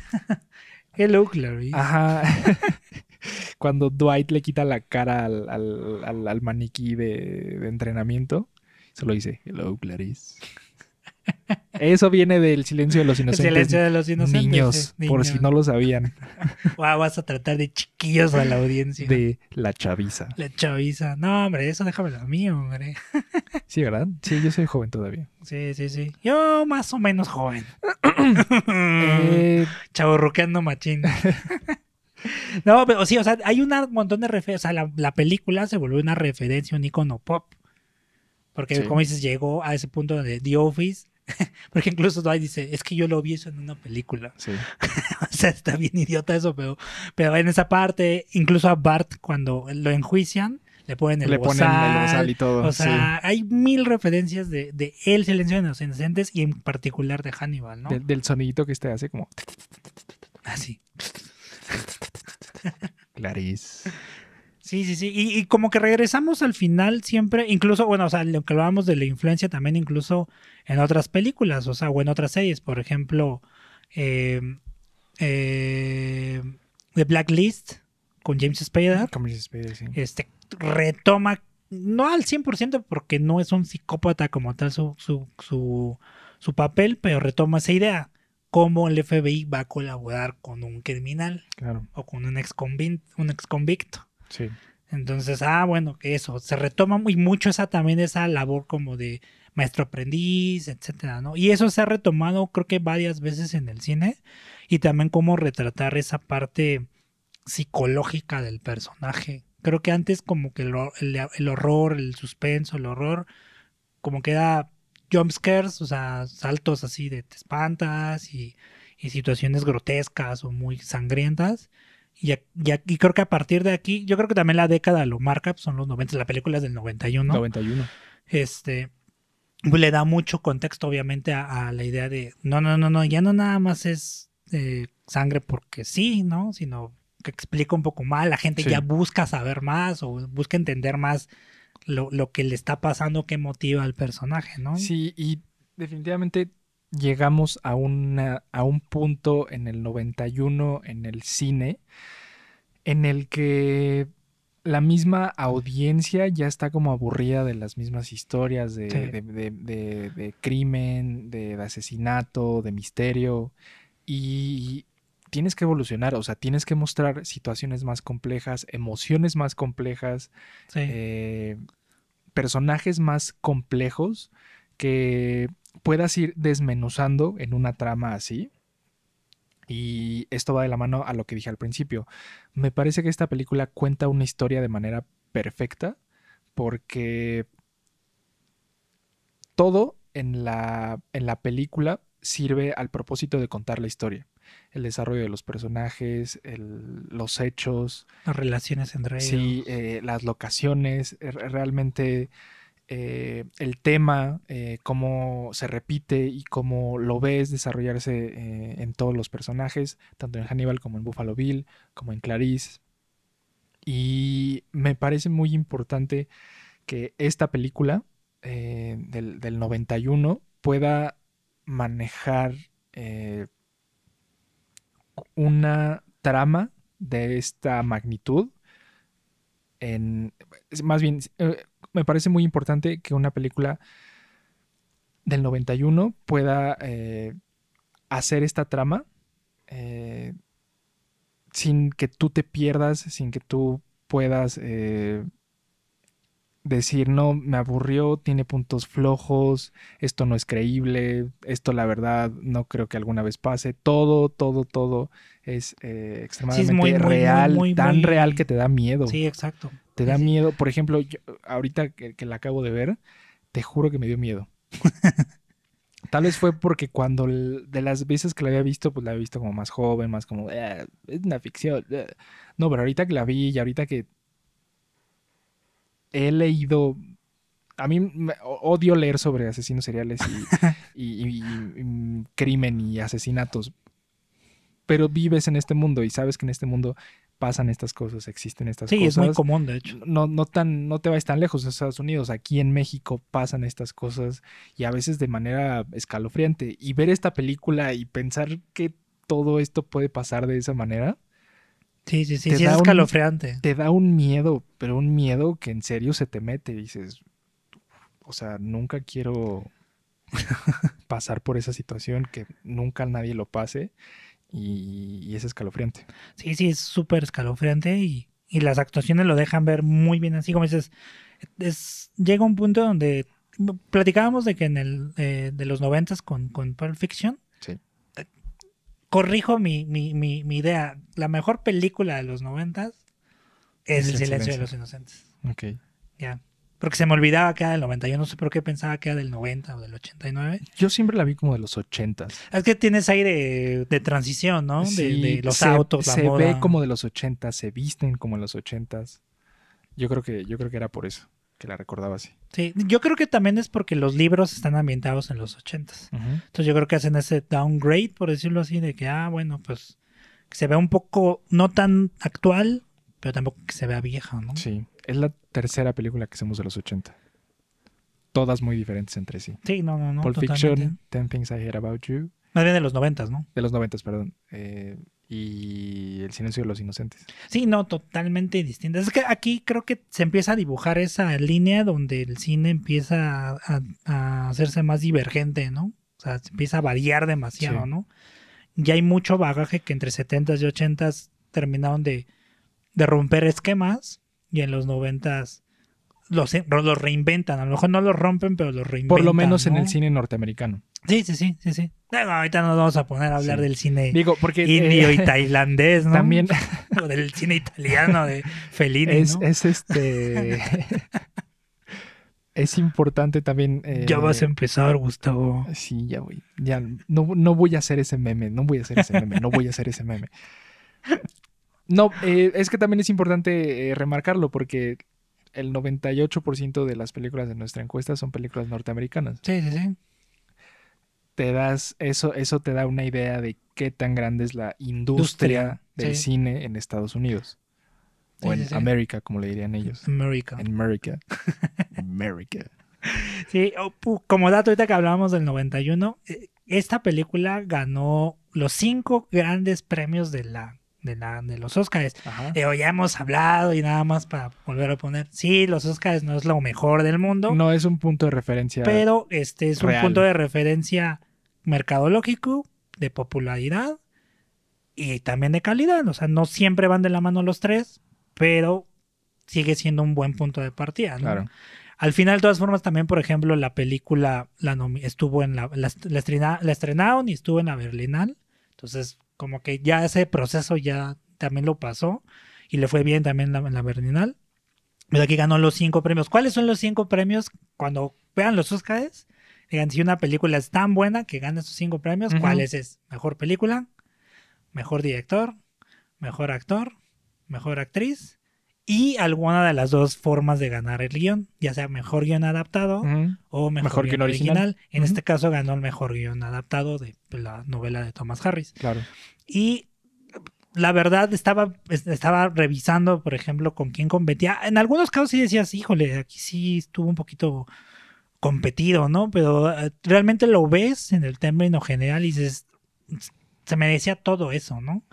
Hello, Clarice. Ajá. Cuando Dwight le quita la cara al, al- al- al maniquí de, de entrenamiento, solo dice, hello, Clarice. Eso viene del silencio de los El inocentes. silencio de los inocentes. niños, por si no lo sabían, Guau, vas a tratar de chiquillos a la audiencia. de la chaviza. La chaviza. No, hombre, eso déjamelo a mí, hombre. Sí, ¿verdad? Sí, yo soy joven todavía. Sí, sí, sí. Yo más o menos joven. Eh, Chaborruqueando machín. no, pero sí, o sea, hay un montón de referencias. O sea, la, la película se volvió una referencia, un icono pop. Porque, Sí. como dices, llegó a ese punto de The Office. Porque incluso Dwight dice, es que yo lo vi eso en una película. sí. o sea, está bien idiota eso, pero, pero en esa parte, incluso a Bart, cuando lo enjuician, le ponen el Le ponen el bozal, y todo. O sí. sea, hay mil referencias de, de El Silencio de los Inocentes y en particular de Hannibal, ¿no? De- del sonidito que este hace como Así. Clarice. Sí, sí, sí. Y, y como que regresamos al final siempre, incluso, bueno, o sea, lo que hablábamos de la influencia también incluso en otras películas, o sea, o en otras series, por ejemplo, eh, eh, The Blacklist con James Spader, Como dices, Pedro, sí. este, retoma, no al 100% porque no es un psicópata como tal su, su, su, su papel, pero retoma esa idea, cómo el FBI va a colaborar con un criminal Claro, o con un ex, un ex convicto. Entonces, ah, bueno, eso, se retoma muy mucho esa también esa labor como de maestro aprendiz, etcétera, ¿no? Y eso se ha retomado creo que varias veces en el cine y también cómo retratar esa parte psicológica del personaje. Creo que antes como que el, hor- el- el horror, el suspenso, el horror, como que era jump scares, o sea, saltos así de te espantas y situaciones grotescas o muy sangrientas. Y, a- y y creo que a partir de aquí, yo creo que también la década lo marca, pues, son los 90, la película es del 91. 91. Este pues, le da mucho contexto, obviamente, a, a la idea de no, no, no, no, ya no nada más es eh, sangre porque sí, ¿no? Sino que explica un poco más, la gente Sí. ya busca saber más o busca entender más lo, lo que le está pasando, qué motiva al personaje, ¿no? Sí, y definitivamente llegamos a, una, a un punto en el 91 en el cine en el que la misma audiencia ya está como aburrida de las mismas historias de, Sí. de- de- de- crimen, de, de asesinato, de misterio. Y tienes que evolucionar, o sea, tienes que mostrar situaciones más complejas, emociones más complejas, Sí. eh, personajes más complejos que puedas ir desmenuzando en una trama así. Y esto va de la mano a lo que dije al principio. Me parece que esta película cuenta una historia de manera perfecta porque todo en la, en la película sirve al propósito de contar la historia. El desarrollo de los personajes, el- los hechos, Las relaciones entre ellos. Sí, eh, las locaciones, eh, re- realmente eh, el tema, eh, cómo se repite y cómo lo ves desarrollarse eh, en todos los personajes, tanto en Hannibal como en Buffalo Bill, como en Clarice. Y me parece muy importante que esta película del, del 91 pueda manejar una trama de esta magnitud en más bien me parece muy importante que una película del 91 pueda eh, hacer esta trama eh, sin que tú te pierdas, sin que tú puedas eh, decir, no, me aburrió, tiene puntos flojos, esto no es creíble, esto la verdad no creo que alguna vez pase. Todo, todo, todo es eh, extremadamente muy, real, muy, tan real que te da miedo. Sí, exacto. Te da miedo. Por ejemplo, yo- ahorita que, que la acabo de ver, te juro que me dio miedo. Tal vez fue porque cuando de las veces que la había visto, pues la había visto como más joven, más como, "Ah, es una ficción. ah". No, pero ahorita que la vi y ahorita que he leído, a mí me- odio leer sobre asesinos seriales y- y- y crimen y asesinatos, pero vives en este mundo y sabes que en este mundo pasan estas cosas, existen estas Sí, cosas es muy común, de hecho. no, no tan, no te vayas tan lejos de Estados Unidos. Aquí en México pasan estas cosas y a veces de manera escalofriante. Y ver esta película y pensar que todo esto puede pasar de esa manera, Sí, sí, sí. Sí, es un- escalofriante. te da un miedo, pero un miedo que en serio se te mete. Y dices, o sea, nunca quiero pasar por esa situación, que nunca nadie lo pase. Y, y es escalofriante. Sí, sí, es súper escalofriante y, y las actuaciones lo dejan ver muy bien. Así como dices, es, llega un punto donde platicábamos de que en el eh, de los noventas con, con Pulp Fiction. Sí. eh, Corrijo mi, mi, mi, mi idea. La mejor película de los noventas es Es El El silencio de silencio. los inocentes. Ok. Ya. Porque se me olvidaba que era del 90. Yo no sé por qué pensaba que era del 90 o del 89. Yo siempre la vi como de los ochentas. Es que tienes aire de transición, ¿no? De, Sí, de los se, autos, la se moda. ve como de los ochentas, se visten como en los ochentas. Yo creo que, yo creo que era por eso que la recordaba así. Sí, yo creo que también es porque los libros están ambientados en los ochentas. Entonces yo creo que hacen ese downgrade, por decirlo así, de que, ah, bueno, pues que se vea un poco, no tan actual, pero tampoco que se vea vieja, ¿no? Sí, es la tercera película que hacemos de los 80. Todas muy diferentes entre sí. Sí, no, no, no. Pulp. Fiction, Ten Things I Hate About You, Más bien de los noventas, ¿no? de los 90, perdón. eh, y El Silencio de los Inocentes. Sí, no, totalmente distintas. Es que aquí creo que se empieza a dibujar esa línea donde el cine empieza a, a hacerse más divergente, ¿no? O sea, se empieza a variar demasiado, Sí. ¿no? Ya hay mucho bagaje que entre 70s y 80s terminaron de, de romper esquemas y en los 90s los, los reinventan. A lo mejor no los rompen, pero los reinventan. Por lo menos en el cine norteamericano. Sí, sí, sí, sí, sí. Bueno, ahorita nos vamos a poner a hablar Sí. del cine Digo, porque eh, indio y tailandés, ¿no? también o del cine italiano de Fellini, es, ¿no? es este... es importante también... eh, Ya vas a empezar, Gustavo. Sí, ya voy. Ya no, no voy a hacer ese meme, no voy a hacer ese meme, no voy a hacer ese meme. No, eh, es que también es importante eh, remarcarlo porque el 98% de las películas de nuestra encuesta son películas norteamericanas. Sí, sí, sí. Te das, eso, eso te da una idea de qué tan grande es la Industria, industria del sí. cine en Estados Unidos. Sí, o en sí. América, como le dirían ellos. America. En América. América. Sí, como dato ahorita que hablábamos del 91, eh, esta película ganó los cinco grandes premios de la de, la, de los Oscars. Pero ya hemos hablado y nada más para volver a poner. Sí, los Oscars no es lo mejor del mundo, No es un punto de referencia. pero este es un punto de referencia mercadológico, de popularidad y también de calidad. O sea, no siempre van de la mano los tres, pero sigue siendo un buen punto de partida. ¿no? Claro. Al final, de todas formas, también, por ejemplo, la película la estuvo en la, la, la estrenaron y estuvo en la Berlinal. Entonces, como que ya ese proceso ya también lo pasó y le fue bien también en la, la Berlinal. Pero aquí ganó los cinco premios. ¿Cuáles son los cinco premios? Cuando vean los Oscars, digan si una película es tan buena que gana esos cinco premios, Ujú. ¿cuáles es? Mejor película, mejor director, mejor actor, mejor actriz y alguna de las dos formas de ganar el guion, ya sea mejor guion adaptado o mejor, Mejor guion original. original. En este caso ganó el mejor guion adaptado de la novela de Thomas Harris. Claro. Y la verdad estaba, estaba revisando, por ejemplo, con quién competía. En algunos casos sí decías, híjole, aquí sí estuvo un poquito competido, ¿no? Pero eh, realmente lo ves en el término general y dices, se merecía todo eso, ¿no?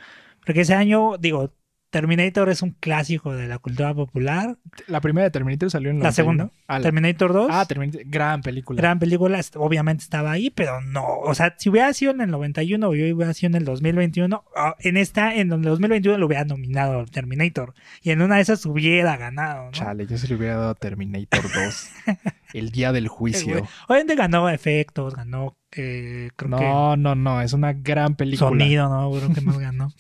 Porque ese año, digo, Terminator es un clásico de la cultura popular. La primera de Terminator salió en La 91. segunda, Ah, Terminator 2. ah, Terminator. Gran película. gran película, obviamente estaba ahí, pero no, o sea, si hubiera sido en el 91 o yo hubiera sido en el 2021, ah, en esta, en el 2021 lo hubiera nominado Terminator y en una de esas hubiera ganado, ¿no? Chale, yo se le hubiera dado a Terminator 2. el día del juicio. Obviamente ganó efectos, ganó, eh, creo No, no, no. Es una gran película. sonido, ¿no? Creo que más ganó.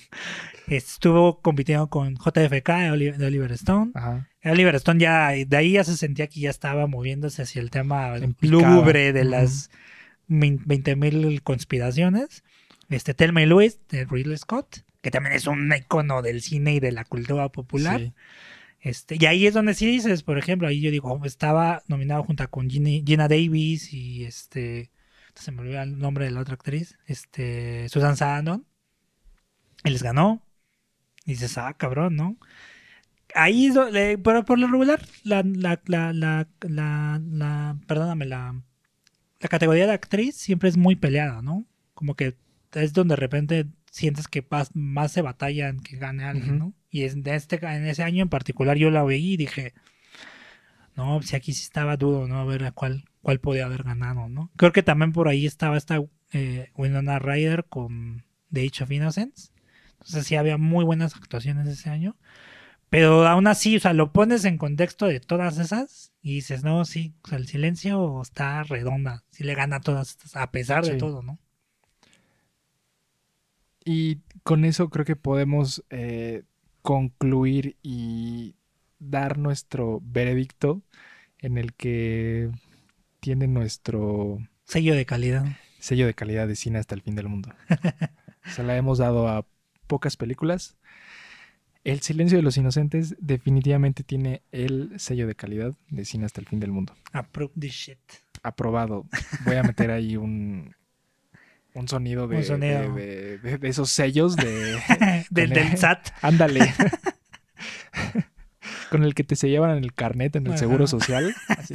Estuvo compitiendo con JFK de Oli- de Oliver Stone. Ajá. Oliver Stone ya, de ahí ya se sentía que ya estaba moviéndose hacia el tema lúgubre de las 20.000 conspiraciones. Este, Thelma y Louise de Ridley Scott, que también es un icono del cine y de la cultura popular. Sí. Este, y ahí es donde sí dices, por ejemplo, ahí yo digo, oh, estaba nominado junto con Gina Davis y este, se me olvidó el nombre de la otra actriz, este, Susan Sarandon. Y les ganó. Y dices, ah, cabrón, ¿no? Ahí, donde- pero por lo regular, la, la, la, la, la, la- perdóname, la, la categoría de actriz siempre es muy peleada, ¿no? Como que es donde de repente sientes que pas- más se batalla en que gane alguien, Ujú. ¿no? Y de este, en ese año en particular yo la veí y dije, no, si aquí sí estaba duro, ¿no? A ver a cuál, cuál podía haber ganado, ¿no? Creo que también por ahí estaba esta eh, Winona Ryder con The Age of Innocence. Entonces sí había muy buenas actuaciones ese año. Pero aún así, o sea, lo pones en contexto de todas esas y dices, no, sí, o sea, el silencio está redonda. Sí le gana a todas estas, a pesar de todo, ¿no? Y con eso creo que podemos eh, concluir y dar nuestro veredicto en el que tiene nuestro Sello de calidad. sello de calidad de cine hasta el fin del mundo. Se la hemos dado a pocas películas. El silencio de los inocentes definitivamente tiene el sello de calidad de cine hasta el fin del mundo. Approve this shit. Aprobado. Voy a meter ahí un, un sonido de, Un sonido. de- de- de- de esos sellos de... del, SAT. Ándale. Con el que te sellaban en el carnet en el Ajá. seguro social. Así.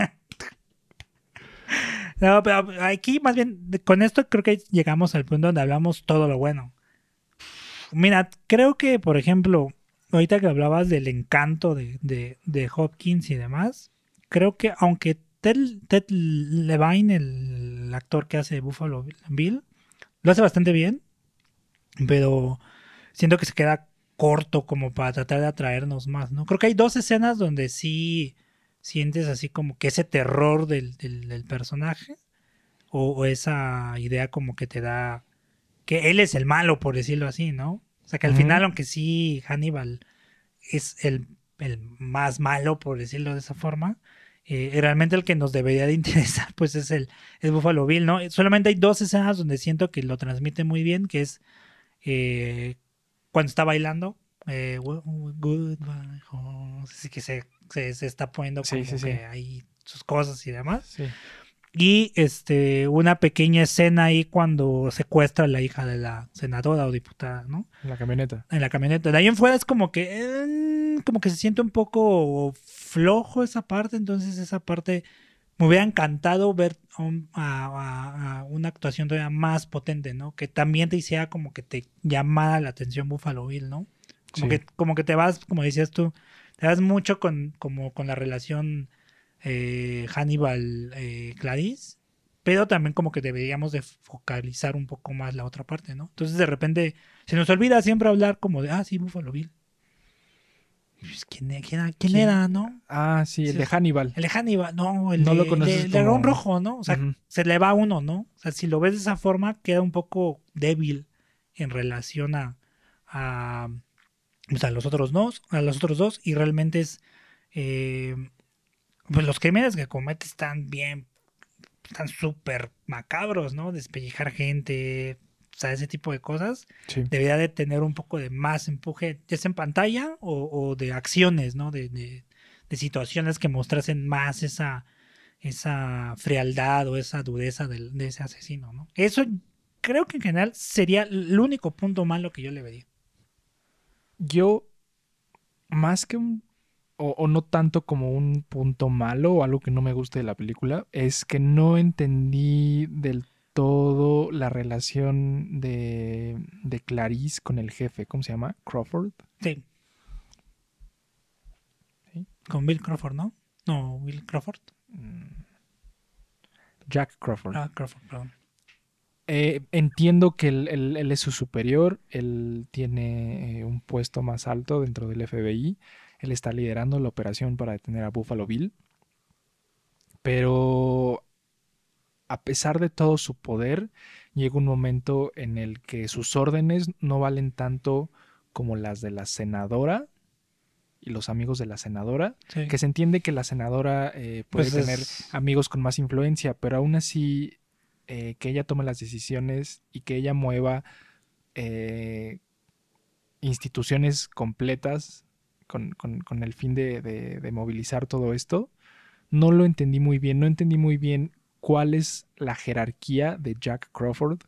No, pero aquí más bien, con esto creo que llegamos al punto donde hablamos todo lo bueno. Mira, creo que, por ejemplo, ahorita que hablabas del encanto de, de, de Hopkins y demás, creo que aunque Ted, Ted Levine, el actor que hace Buffalo Bill, lo hace bastante bien, pero siento que se queda corto como para tratar de atraernos más, ¿no? Creo que hay dos escenas donde sí sientes así como que ese terror del, del- personaje o esa idea como que te da que él es el malo, por decirlo así, ¿no? O sea, que al final, aunque sí Hannibal es el, el más malo, por decirlo de esa forma, eh, realmente el que nos debería de interesar, pues es el es Buffalo Bill, ¿no? Solamente hay dos escenas donde siento que lo transmite muy bien, que es eh, cuando está bailando, eh, "Wo- Goodbye Horse", así que se, se, se está poniendo como sí, sí. que ahí sus cosas y demás. Y este, una pequeña escena ahí cuando secuestra a la hija de la senadora o diputada, ¿no? En la camioneta. En la camioneta. De ahí en fuera es como que, eh, como que se siente un poco flojo esa parte, entonces esa parte me hubiera encantado ver a, un- a- a- a una actuación todavía más potente, ¿no? Que también te hiciera como que te llamara la atención Buffalo Bill, ¿no? Como, Sí. que, como que te vas, como decías tú, te vas mucho con, como con la relación eh, Hannibal eh, Clarice, pero también como que deberíamos de focalizar un poco más la otra parte, ¿no? Entonces de repente se nos olvida siempre hablar como de, ah, sí, Buffalo Bill. Pues, ¿quién, e- quién, quién ¿Quién? era, no? Ah, sí, el Sí. de Hannibal. El de Hannibal, no, el No de, lo conoces de- el dragón como- rojo, ¿no? O sea, se le va a uno, ¿no? O sea, si lo ves de esa forma, queda un poco débil en relación a, a, pues, a los otros dos, a los otros dos, y realmente es eh, pues los crímenes que comete están bien, están súper macabros, ¿no? Despellejar gente, o sea, ese tipo de cosas Sí. debería de tener un poco de más empuje, ya sea en pantalla o, o de acciones, ¿no? De, de- de situaciones que mostrasen más esa, esa frialdad o esa dureza del- de ese asesino, ¿no? Eso creo que en general sería el único punto malo que yo le vería. Yo, más que un, o, o no tanto como un punto malo o algo que no me guste de la película, es que no entendí del todo la relación de, de Clarice con el jefe, ¿cómo se llama? Crawford. Sí. Sí. Con Bill Crawford, ¿no? No, Bill Crawford. Mm. Jack Crawford. Ah, Crawford, perdón. Eh, entiendo que él, él- él es su superior, él tiene eh, un puesto más alto dentro del FBI, él está liderando la operación para detener a Buffalo Bill, pero a pesar de todo su poder, llega un momento en el que sus órdenes no valen tanto como las de la senadora y los amigos de la senadora, Sí. que se entiende que la senadora eh, puede Pues es- tener amigos con más influencia, pero aún así eh, que ella tome las decisiones y que ella mueva eh, instituciones completas con, con- el fin de, de- de movilizar todo esto, no lo entendí muy bien, no entendí muy bien cuál es la jerarquía de Jack Crawford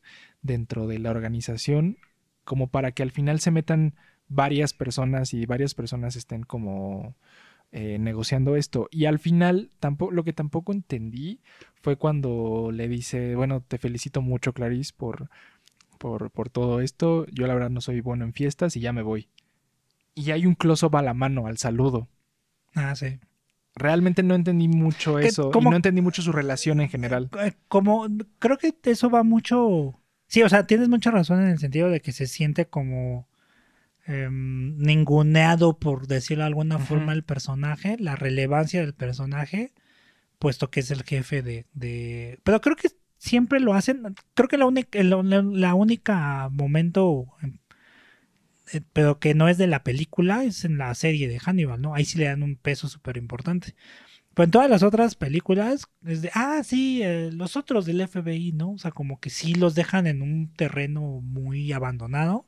dentro de la organización, como para que al final se metan varias personas y varias personas estén como eh, negociando esto. Y al final, tampoco, lo que tampoco entendí fue cuando le dice, bueno, te felicito mucho, Clarice, por, por, por todo esto. Yo la verdad no soy bueno en fiestas y ya me voy. Y hay un close-up a la mano, al saludo. Ah, sí. Realmente no entendí mucho ¿Qué- eso. cómo- Y no entendí mucho su relación en general. Eh, Como, creo que eso va mucho. Sí, o sea, tienes mucha razón en el sentido de que se siente como em, ninguneado, por decirlo de alguna forma, el personaje, la relevancia del personaje, puesto que es el jefe de. de- Pero creo que siempre lo hacen. Creo que la única, la, la- la única momento. Eh, Pero que no es de la película, es en la serie de Hannibal, ¿no? Ahí sí le dan un peso súper importante. Pero en todas las otras películas es de, ah, sí, eh, los otros del FBI, ¿no? O sea, como que sí los dejan en un terreno muy abandonado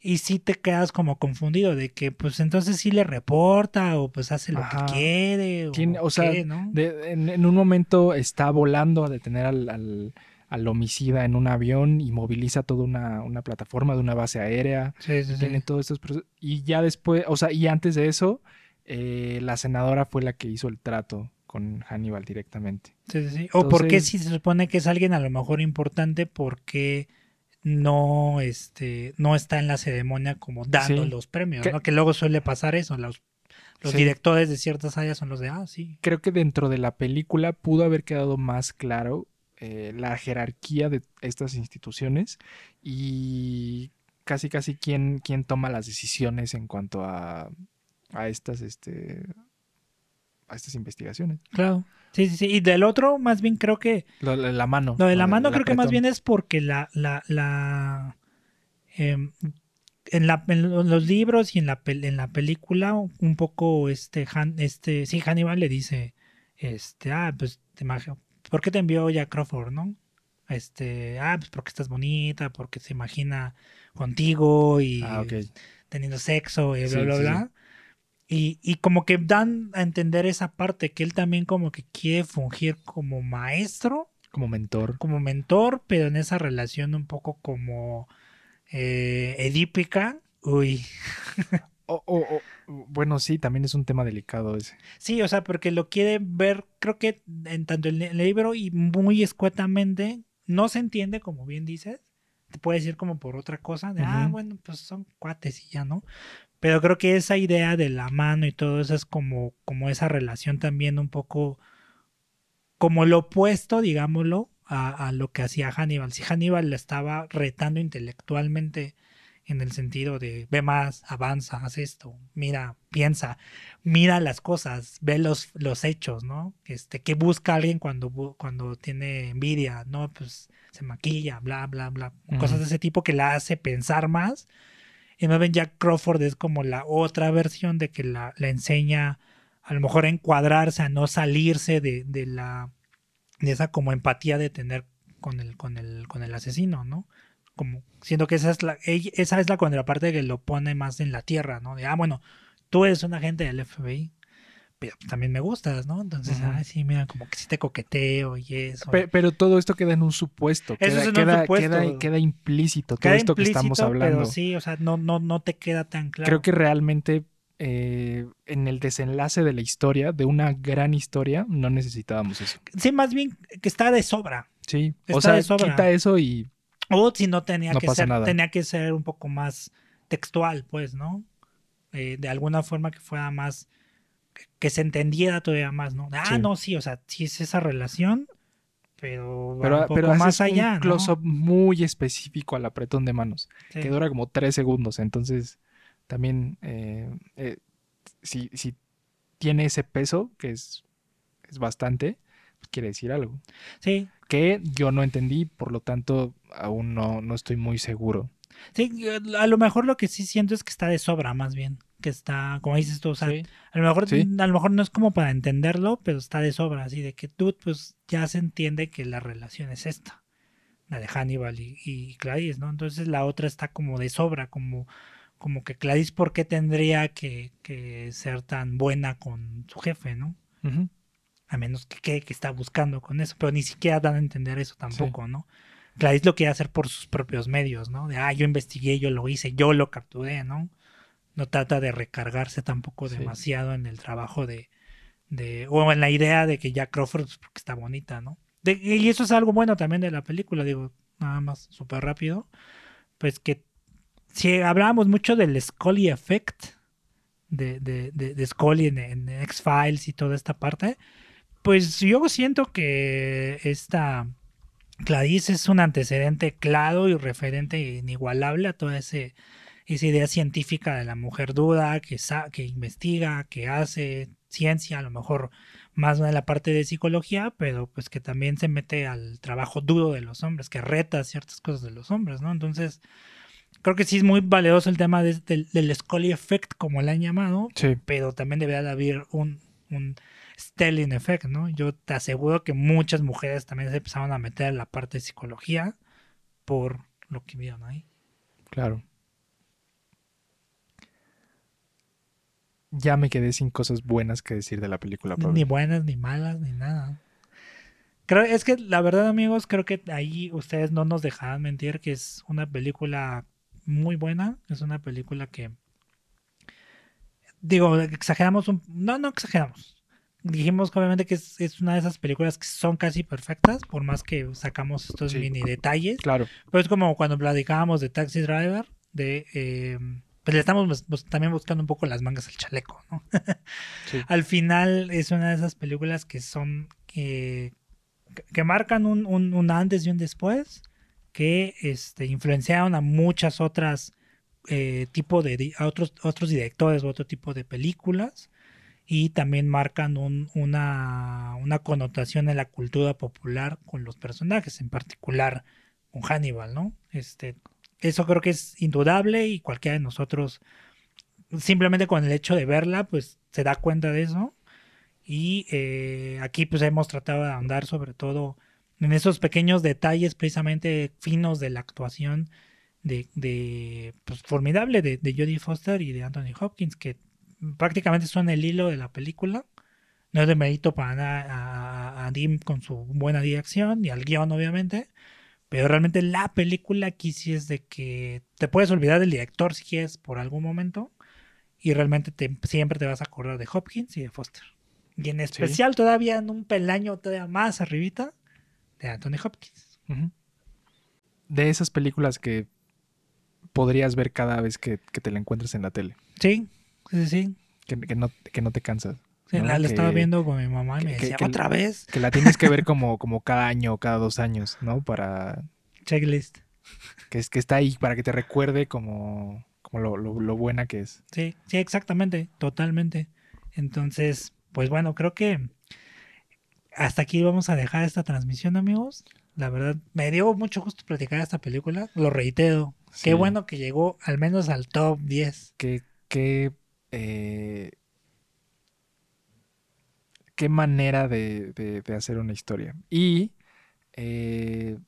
y sí te quedas como confundido de que pues entonces sí le reporta o pues hace lo Ajá. que quiere o, o sea, qué, ¿no? De- en, en un momento está volando a detener al, al- al homicida en un avión y moviliza toda una, una plataforma de una base aérea. Sí, sí, sí. Tiene todos estos procesos. Y ya después, o sea, y antes de eso, eh, la senadora fue la que hizo el trato con Hannibal directamente. Sí, sí, sí. O porque si se supone que es alguien a lo mejor importante porque no este no está en la ceremonia como dando Sí. los premios, Que- ¿no? Que luego suele pasar eso, los, los Sí. directores de ciertas áreas son los de, ah, sí. Creo que dentro de la película pudo haber quedado más claro eh, la jerarquía de estas instituciones y casi casi quién, quién toma las decisiones en cuanto a, a estas este a estas investigaciones. Claro. Sí, sí, sí. Y del otro, más bien creo que Lo de la mano. Lo de la mano creo que más bien es porque la, la, la em, en, la, en lo- los libros y en la, en la película, un poco este, Han- este, sí, Hannibal le dice, este, ah, pues, te imagino, ¿por qué te envió Jack Crawford, no? Este, ah, pues porque estás bonita, porque se imagina contigo y Ah, teniendo sexo y bla, Sí, bla, sí, bla. Y, y como que dan a entender esa parte, que él también como que quiere fungir como maestro, Como mentor. como mentor, pero en esa relación un poco como eh, edípica. Uy, O- o- o- bueno, sí, también es un tema delicado ese. sí, o sea, porque lo quiere ver, creo que en tanto el, el libro y muy escuetamente, no se entiende, como bien dices, te puede decir como por otra cosa, de, ah, bueno, pues son cuates y ya, ¿no? Pero creo que esa idea de la mano y todo eso es como, como esa relación también un poco como lo opuesto, digámoslo, a, a lo que hacía Hannibal. Si Hannibal le estaba retando intelectualmente en el sentido de ve más, avanza, haz esto, mira, piensa, mira las cosas, ve los, los hechos, ¿no? Este, ¿qué busca alguien cuando, cuando tiene envidia? No, pues se maquilla, bla, bla, bla. Cosas de ese tipo que la hace pensar más. Y no ven Jack Crawford es como la otra versión de que la, la enseña a lo mejor a encuadrarse, a no salirse de, de la de esa como empatía de tener con el, con el, con el asesino, ¿no? Como siento que esa es la, esa es la contraparte que lo pone más en la tierra, ¿no? De ah, bueno, tú eres un agente del FBI, pero también me gustas, ¿no? Entonces, Ujú. ah, sí, mira, como que sí te coqueteo y eso. Pe- pero todo esto queda en un supuesto. Eso Queda, es en un queda, supuesto. queda- queda implícito todo esto que estamos hablando. Pero sí, o sea, no, no, no te queda tan claro. Creo que realmente eh, en el desenlace de la historia, de una gran historia, no necesitábamos eso. Sí, más bien que está de sobra. Sí, Está o sea, de sobra. quita eso y O si no tenía No que ser, nada. tenía que ser un poco más textual, pues, ¿no? Eh, de alguna forma que fuera más, que, que se entendiera todavía más, ¿no? Ah, Sí. no, sí, o sea, sí es esa relación, pero, pero, un poco pero más allá, un ¿no? close-up muy específico al apretón de manos, Sí. que dura como tres segundos. Entonces, también, eh, eh, si, si tiene ese peso, que es, es bastante, quiere decir algo. Sí, Que yo no entendí, por lo tanto, aún no, no estoy muy seguro. sí, a lo mejor lo que sí siento es que está de sobra, más bien, que está, como dices tú, o sea, Sí. a lo mejor, Sí. a lo mejor no es como para entenderlo, pero está de sobra, así de que tú, pues, ya se entiende que la relación es esta, la de Hannibal y, y Clarice, ¿no? Entonces la otra está como de sobra, como, como que Clarice, ¿por qué tendría que, que ser tan buena con su jefe, ¿no? A menos que, que, que está buscando con eso, pero ni siquiera dan a entender eso tampoco, ¿no? Clarice lo quiere hacer por sus propios medios, ¿no? De, ah, yo investigué, yo lo hice, yo lo capturé, ¿no? No trata de recargarse tampoco Sí. demasiado en el trabajo de, de, o en la idea de que Jack Crawford, pues, porque está bonita, ¿no? De- y eso es algo bueno también de la película, digo, nada más súper rápido, pues que si hablábamos mucho del Scully Effect, de, de, de, de Scully en, en X-Files y toda esta parte, pues yo siento que esta Clarice es un antecedente claro y referente e inigualable a toda ese, esa idea científica de la mujer duda, que, sa- que investiga, que hace ciencia, a lo mejor más en la parte de psicología, pero pues que también se mete al trabajo duro de los hombres, que reta ciertas cosas de los hombres, ¿no? Entonces, creo que sí es muy valioso el tema de- del, del Scully Effect, como le han llamado, Sí. pero también debería de haber un, un Stelling Effect, ¿no? Yo te aseguro que muchas mujeres también se empezaron a meter en la parte de psicología por lo que vieron ahí. Claro. Ya me quedé sin cosas buenas que decir de la película. Pablo. Ni buenas, ni malas, ni nada. Creo, es que la verdad, amigos, creo que ahí ustedes no nos dejarán mentir que es una película muy buena. Es una película que. Digo, exageramos un. No, no exageramos. Dijimos obviamente que es, es una de esas películas que son casi perfectas, por más que sacamos estos Sí. mini detalles. Claro. Pero es como cuando platicábamos de Taxi Driver, de. eh, pues le estamos también buscando un poco las mangas al chaleco, ¿no? Sí. Al final es una de esas películas que son. que, que marcan un, un- un antes y un después, que este, influenciaron a muchas otras. eh, tipo de a otros, otros directores o otro tipo de películas y también marcan un- una, una connotación en la cultura popular con los personajes, en particular con Hannibal, ¿no? Este, eso creo que es indudable y cualquiera de nosotros, simplemente con el hecho de verla, pues se da cuenta de eso. Y eh, aquí pues hemos tratado de andar sobre todo en esos pequeños detalles precisamente finos de la actuación de, de pues, formidable de, de Jodie Foster y de Anthony Hopkins, que prácticamente son el hilo de la película. No es de mérito para nada a, a Dim con su buena dirección y al guion, obviamente. Pero realmente la película aquí sí es de que te puedes olvidar del director si quieres por algún momento. Y realmente te- siempre te vas a acordar de Hopkins y de Foster. Y en especial todavía en un peldaño todavía más arribita de Anthony Hopkins. De esas películas que podrías ver cada vez que, que te la encuentres en la tele. Sí, sí, sí. Que, que no, que no te cansas. Sí, ¿no? la, la Que- estaba viendo con mi mamá y me que- decía, que- otra vez, Que la tienes que ver como, como cada año o cada dos años, ¿no? Para checklist. que, es, que está ahí, para que te recuerde como, como lo, lo- lo buena que es. Sí, sí, exactamente, totalmente. Entonces, pues bueno, creo que hasta aquí vamos a dejar esta transmisión, amigos. La verdad, me dio mucho gusto platicar esta película. Lo reitero. Sí. Qué bueno que llegó al menos al top 10. Qué, qué, eh, qué manera de, de- de hacer una historia. Y eh,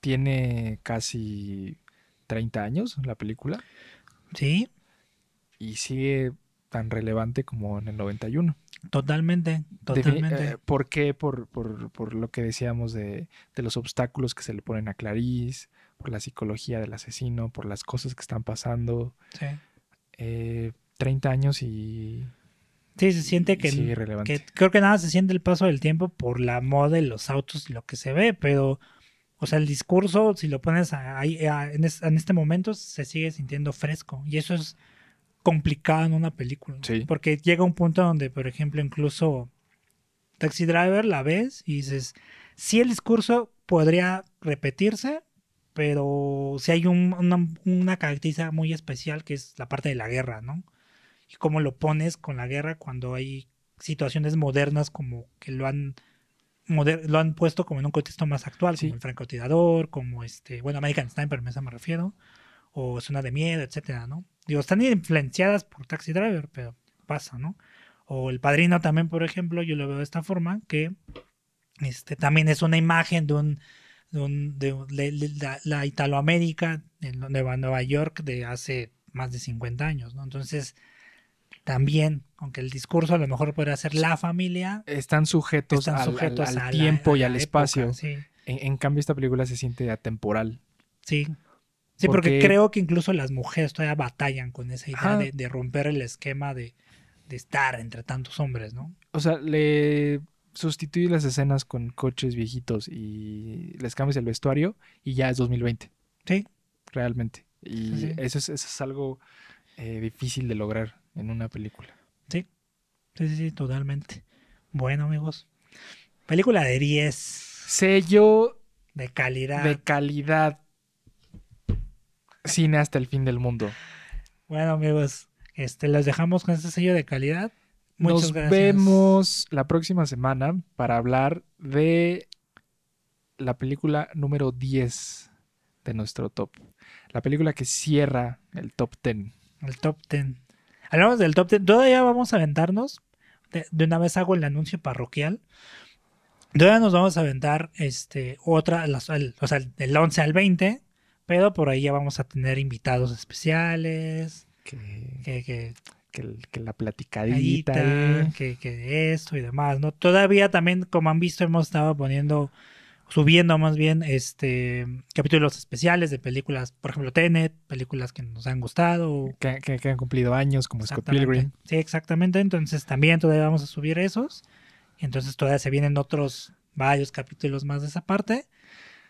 tiene casi 30 años la película Sí, y sigue tan relevante como en el 91. totalmente, totalmente. eh, ¿Por qué? Por, por- por lo que decíamos de, de los obstáculos que se le ponen a Clarice, por la psicología del asesino, por las cosas que están pasando. sí. Eh, 30 años y, Sí, se siente que, que creo que nada se siente el paso del tiempo por la moda y los autos y lo que se ve, pero, o sea, el discurso, si lo pones ahí en, es- en este momento, se sigue sintiendo fresco. Y eso es complicado en una película. Sí. Porque llega un punto donde, por ejemplo, incluso Taxi Driver la ves y dices, sí el discurso podría repetirse, pero si hay un- una, una característica muy especial que es la parte de la guerra, ¿no? Y cómo lo pones con la guerra cuando hay situaciones modernas como que lo han lo han puesto como en un contexto más actual, Sí. como el francotirador, como este, bueno, American Sniper, a eso me refiero, o Zona de Miedo, etcétera, ¿no? Digo, están influenciadas por Taxi Driver, pero pasa, ¿no? O El Padrino también, por ejemplo, yo lo veo de esta forma, que este, también es una imagen de un, de, un- de- de- de la, la Italoamérica en Nueva, Nueva York de hace más de 50 años, ¿no? Entonces, también, aunque el discurso a lo mejor podría ser la familia, Están sujetos, están al, al- sujetos al la- tiempo y al época, espacio. Sí, En, en cambio, esta película se siente atemporal. sí. Sí, porque, Porque- creo que incluso las mujeres todavía batallan con esa idea de, de romper el esquema de, de estar entre tantos hombres, ¿no? O sea, le sustituye las escenas con coches viejitos y les cambias el vestuario y ya es 2020, Sí, realmente. Y sí. Eso, es, eso es algo eh, difícil de lograr en una película. sí, sí, sí, sí, totalmente. Bueno, amigos. Película de 10, Sello de calidad. de calidad. Cine hasta el fin del mundo. Bueno, amigos, este, los dejamos con este sello de calidad. Muchas Nos gracias. vemos la próxima semana para hablar de la película número 10 de nuestro top. La película que cierra el top 10. El top 10. Hablamos del top 10. Todavía vamos a aventarnos. De, de una vez hago el anuncio parroquial. Todavía nos vamos a aventar este, otra, las- el- o sea, del 11 al 20. Pero por ahí ya vamos a tener invitados especiales. Que, Que, que, que el- que la platicadita. Eh. que, que esto y demás, ¿no? Todavía también, como han visto, hemos estado poniendo, subiendo más bien, este, capítulos especiales de películas, por ejemplo, Tenet, películas que nos han gustado. Que, que- que han cumplido años, como Scott. Pilgrim. Sí, exactamente. Entonces también todavía vamos a subir esos. Entonces todavía se vienen otros varios capítulos más de esa parte.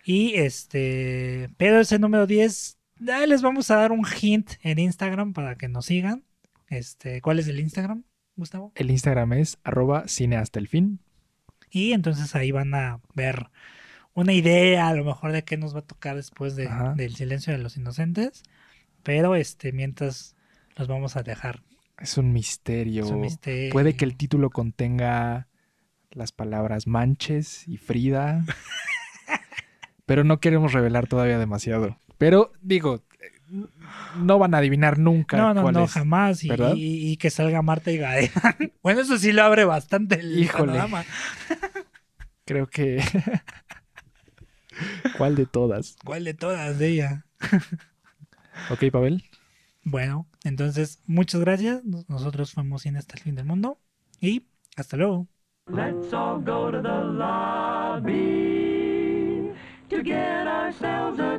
Y este, pero ese número 10, ya les vamos a dar un hint en Instagram para que nos sigan. Este, ¿cuál es el Instagram, Gustavo? El Instagram es arroba cine hasta el fin. Y entonces ahí van a ver una idea a lo mejor de qué nos va a tocar después de- del silencio de los inocentes. Pero este, mientras los vamos a dejar. Es un misterio. Es un misterio. Puede que el título contenga las palabras manches y Frida. pero no queremos revelar todavía demasiado. Pero digo, no van a adivinar nunca No, no, cuál no, es. jamás. Y, y- y que salga Marta y Gael. bueno, eso sí lo abre bastante el Híjole. panorama. Creo que. ¿Cuál de todas? ¿Cuál de todas de ella? Ok, Pavel. Bueno, entonces, muchas gracias. Nos- Nosotros fuimos Cine hasta el fin del mundo. Y hasta luego. Let's all go to the lobby to get ourselves a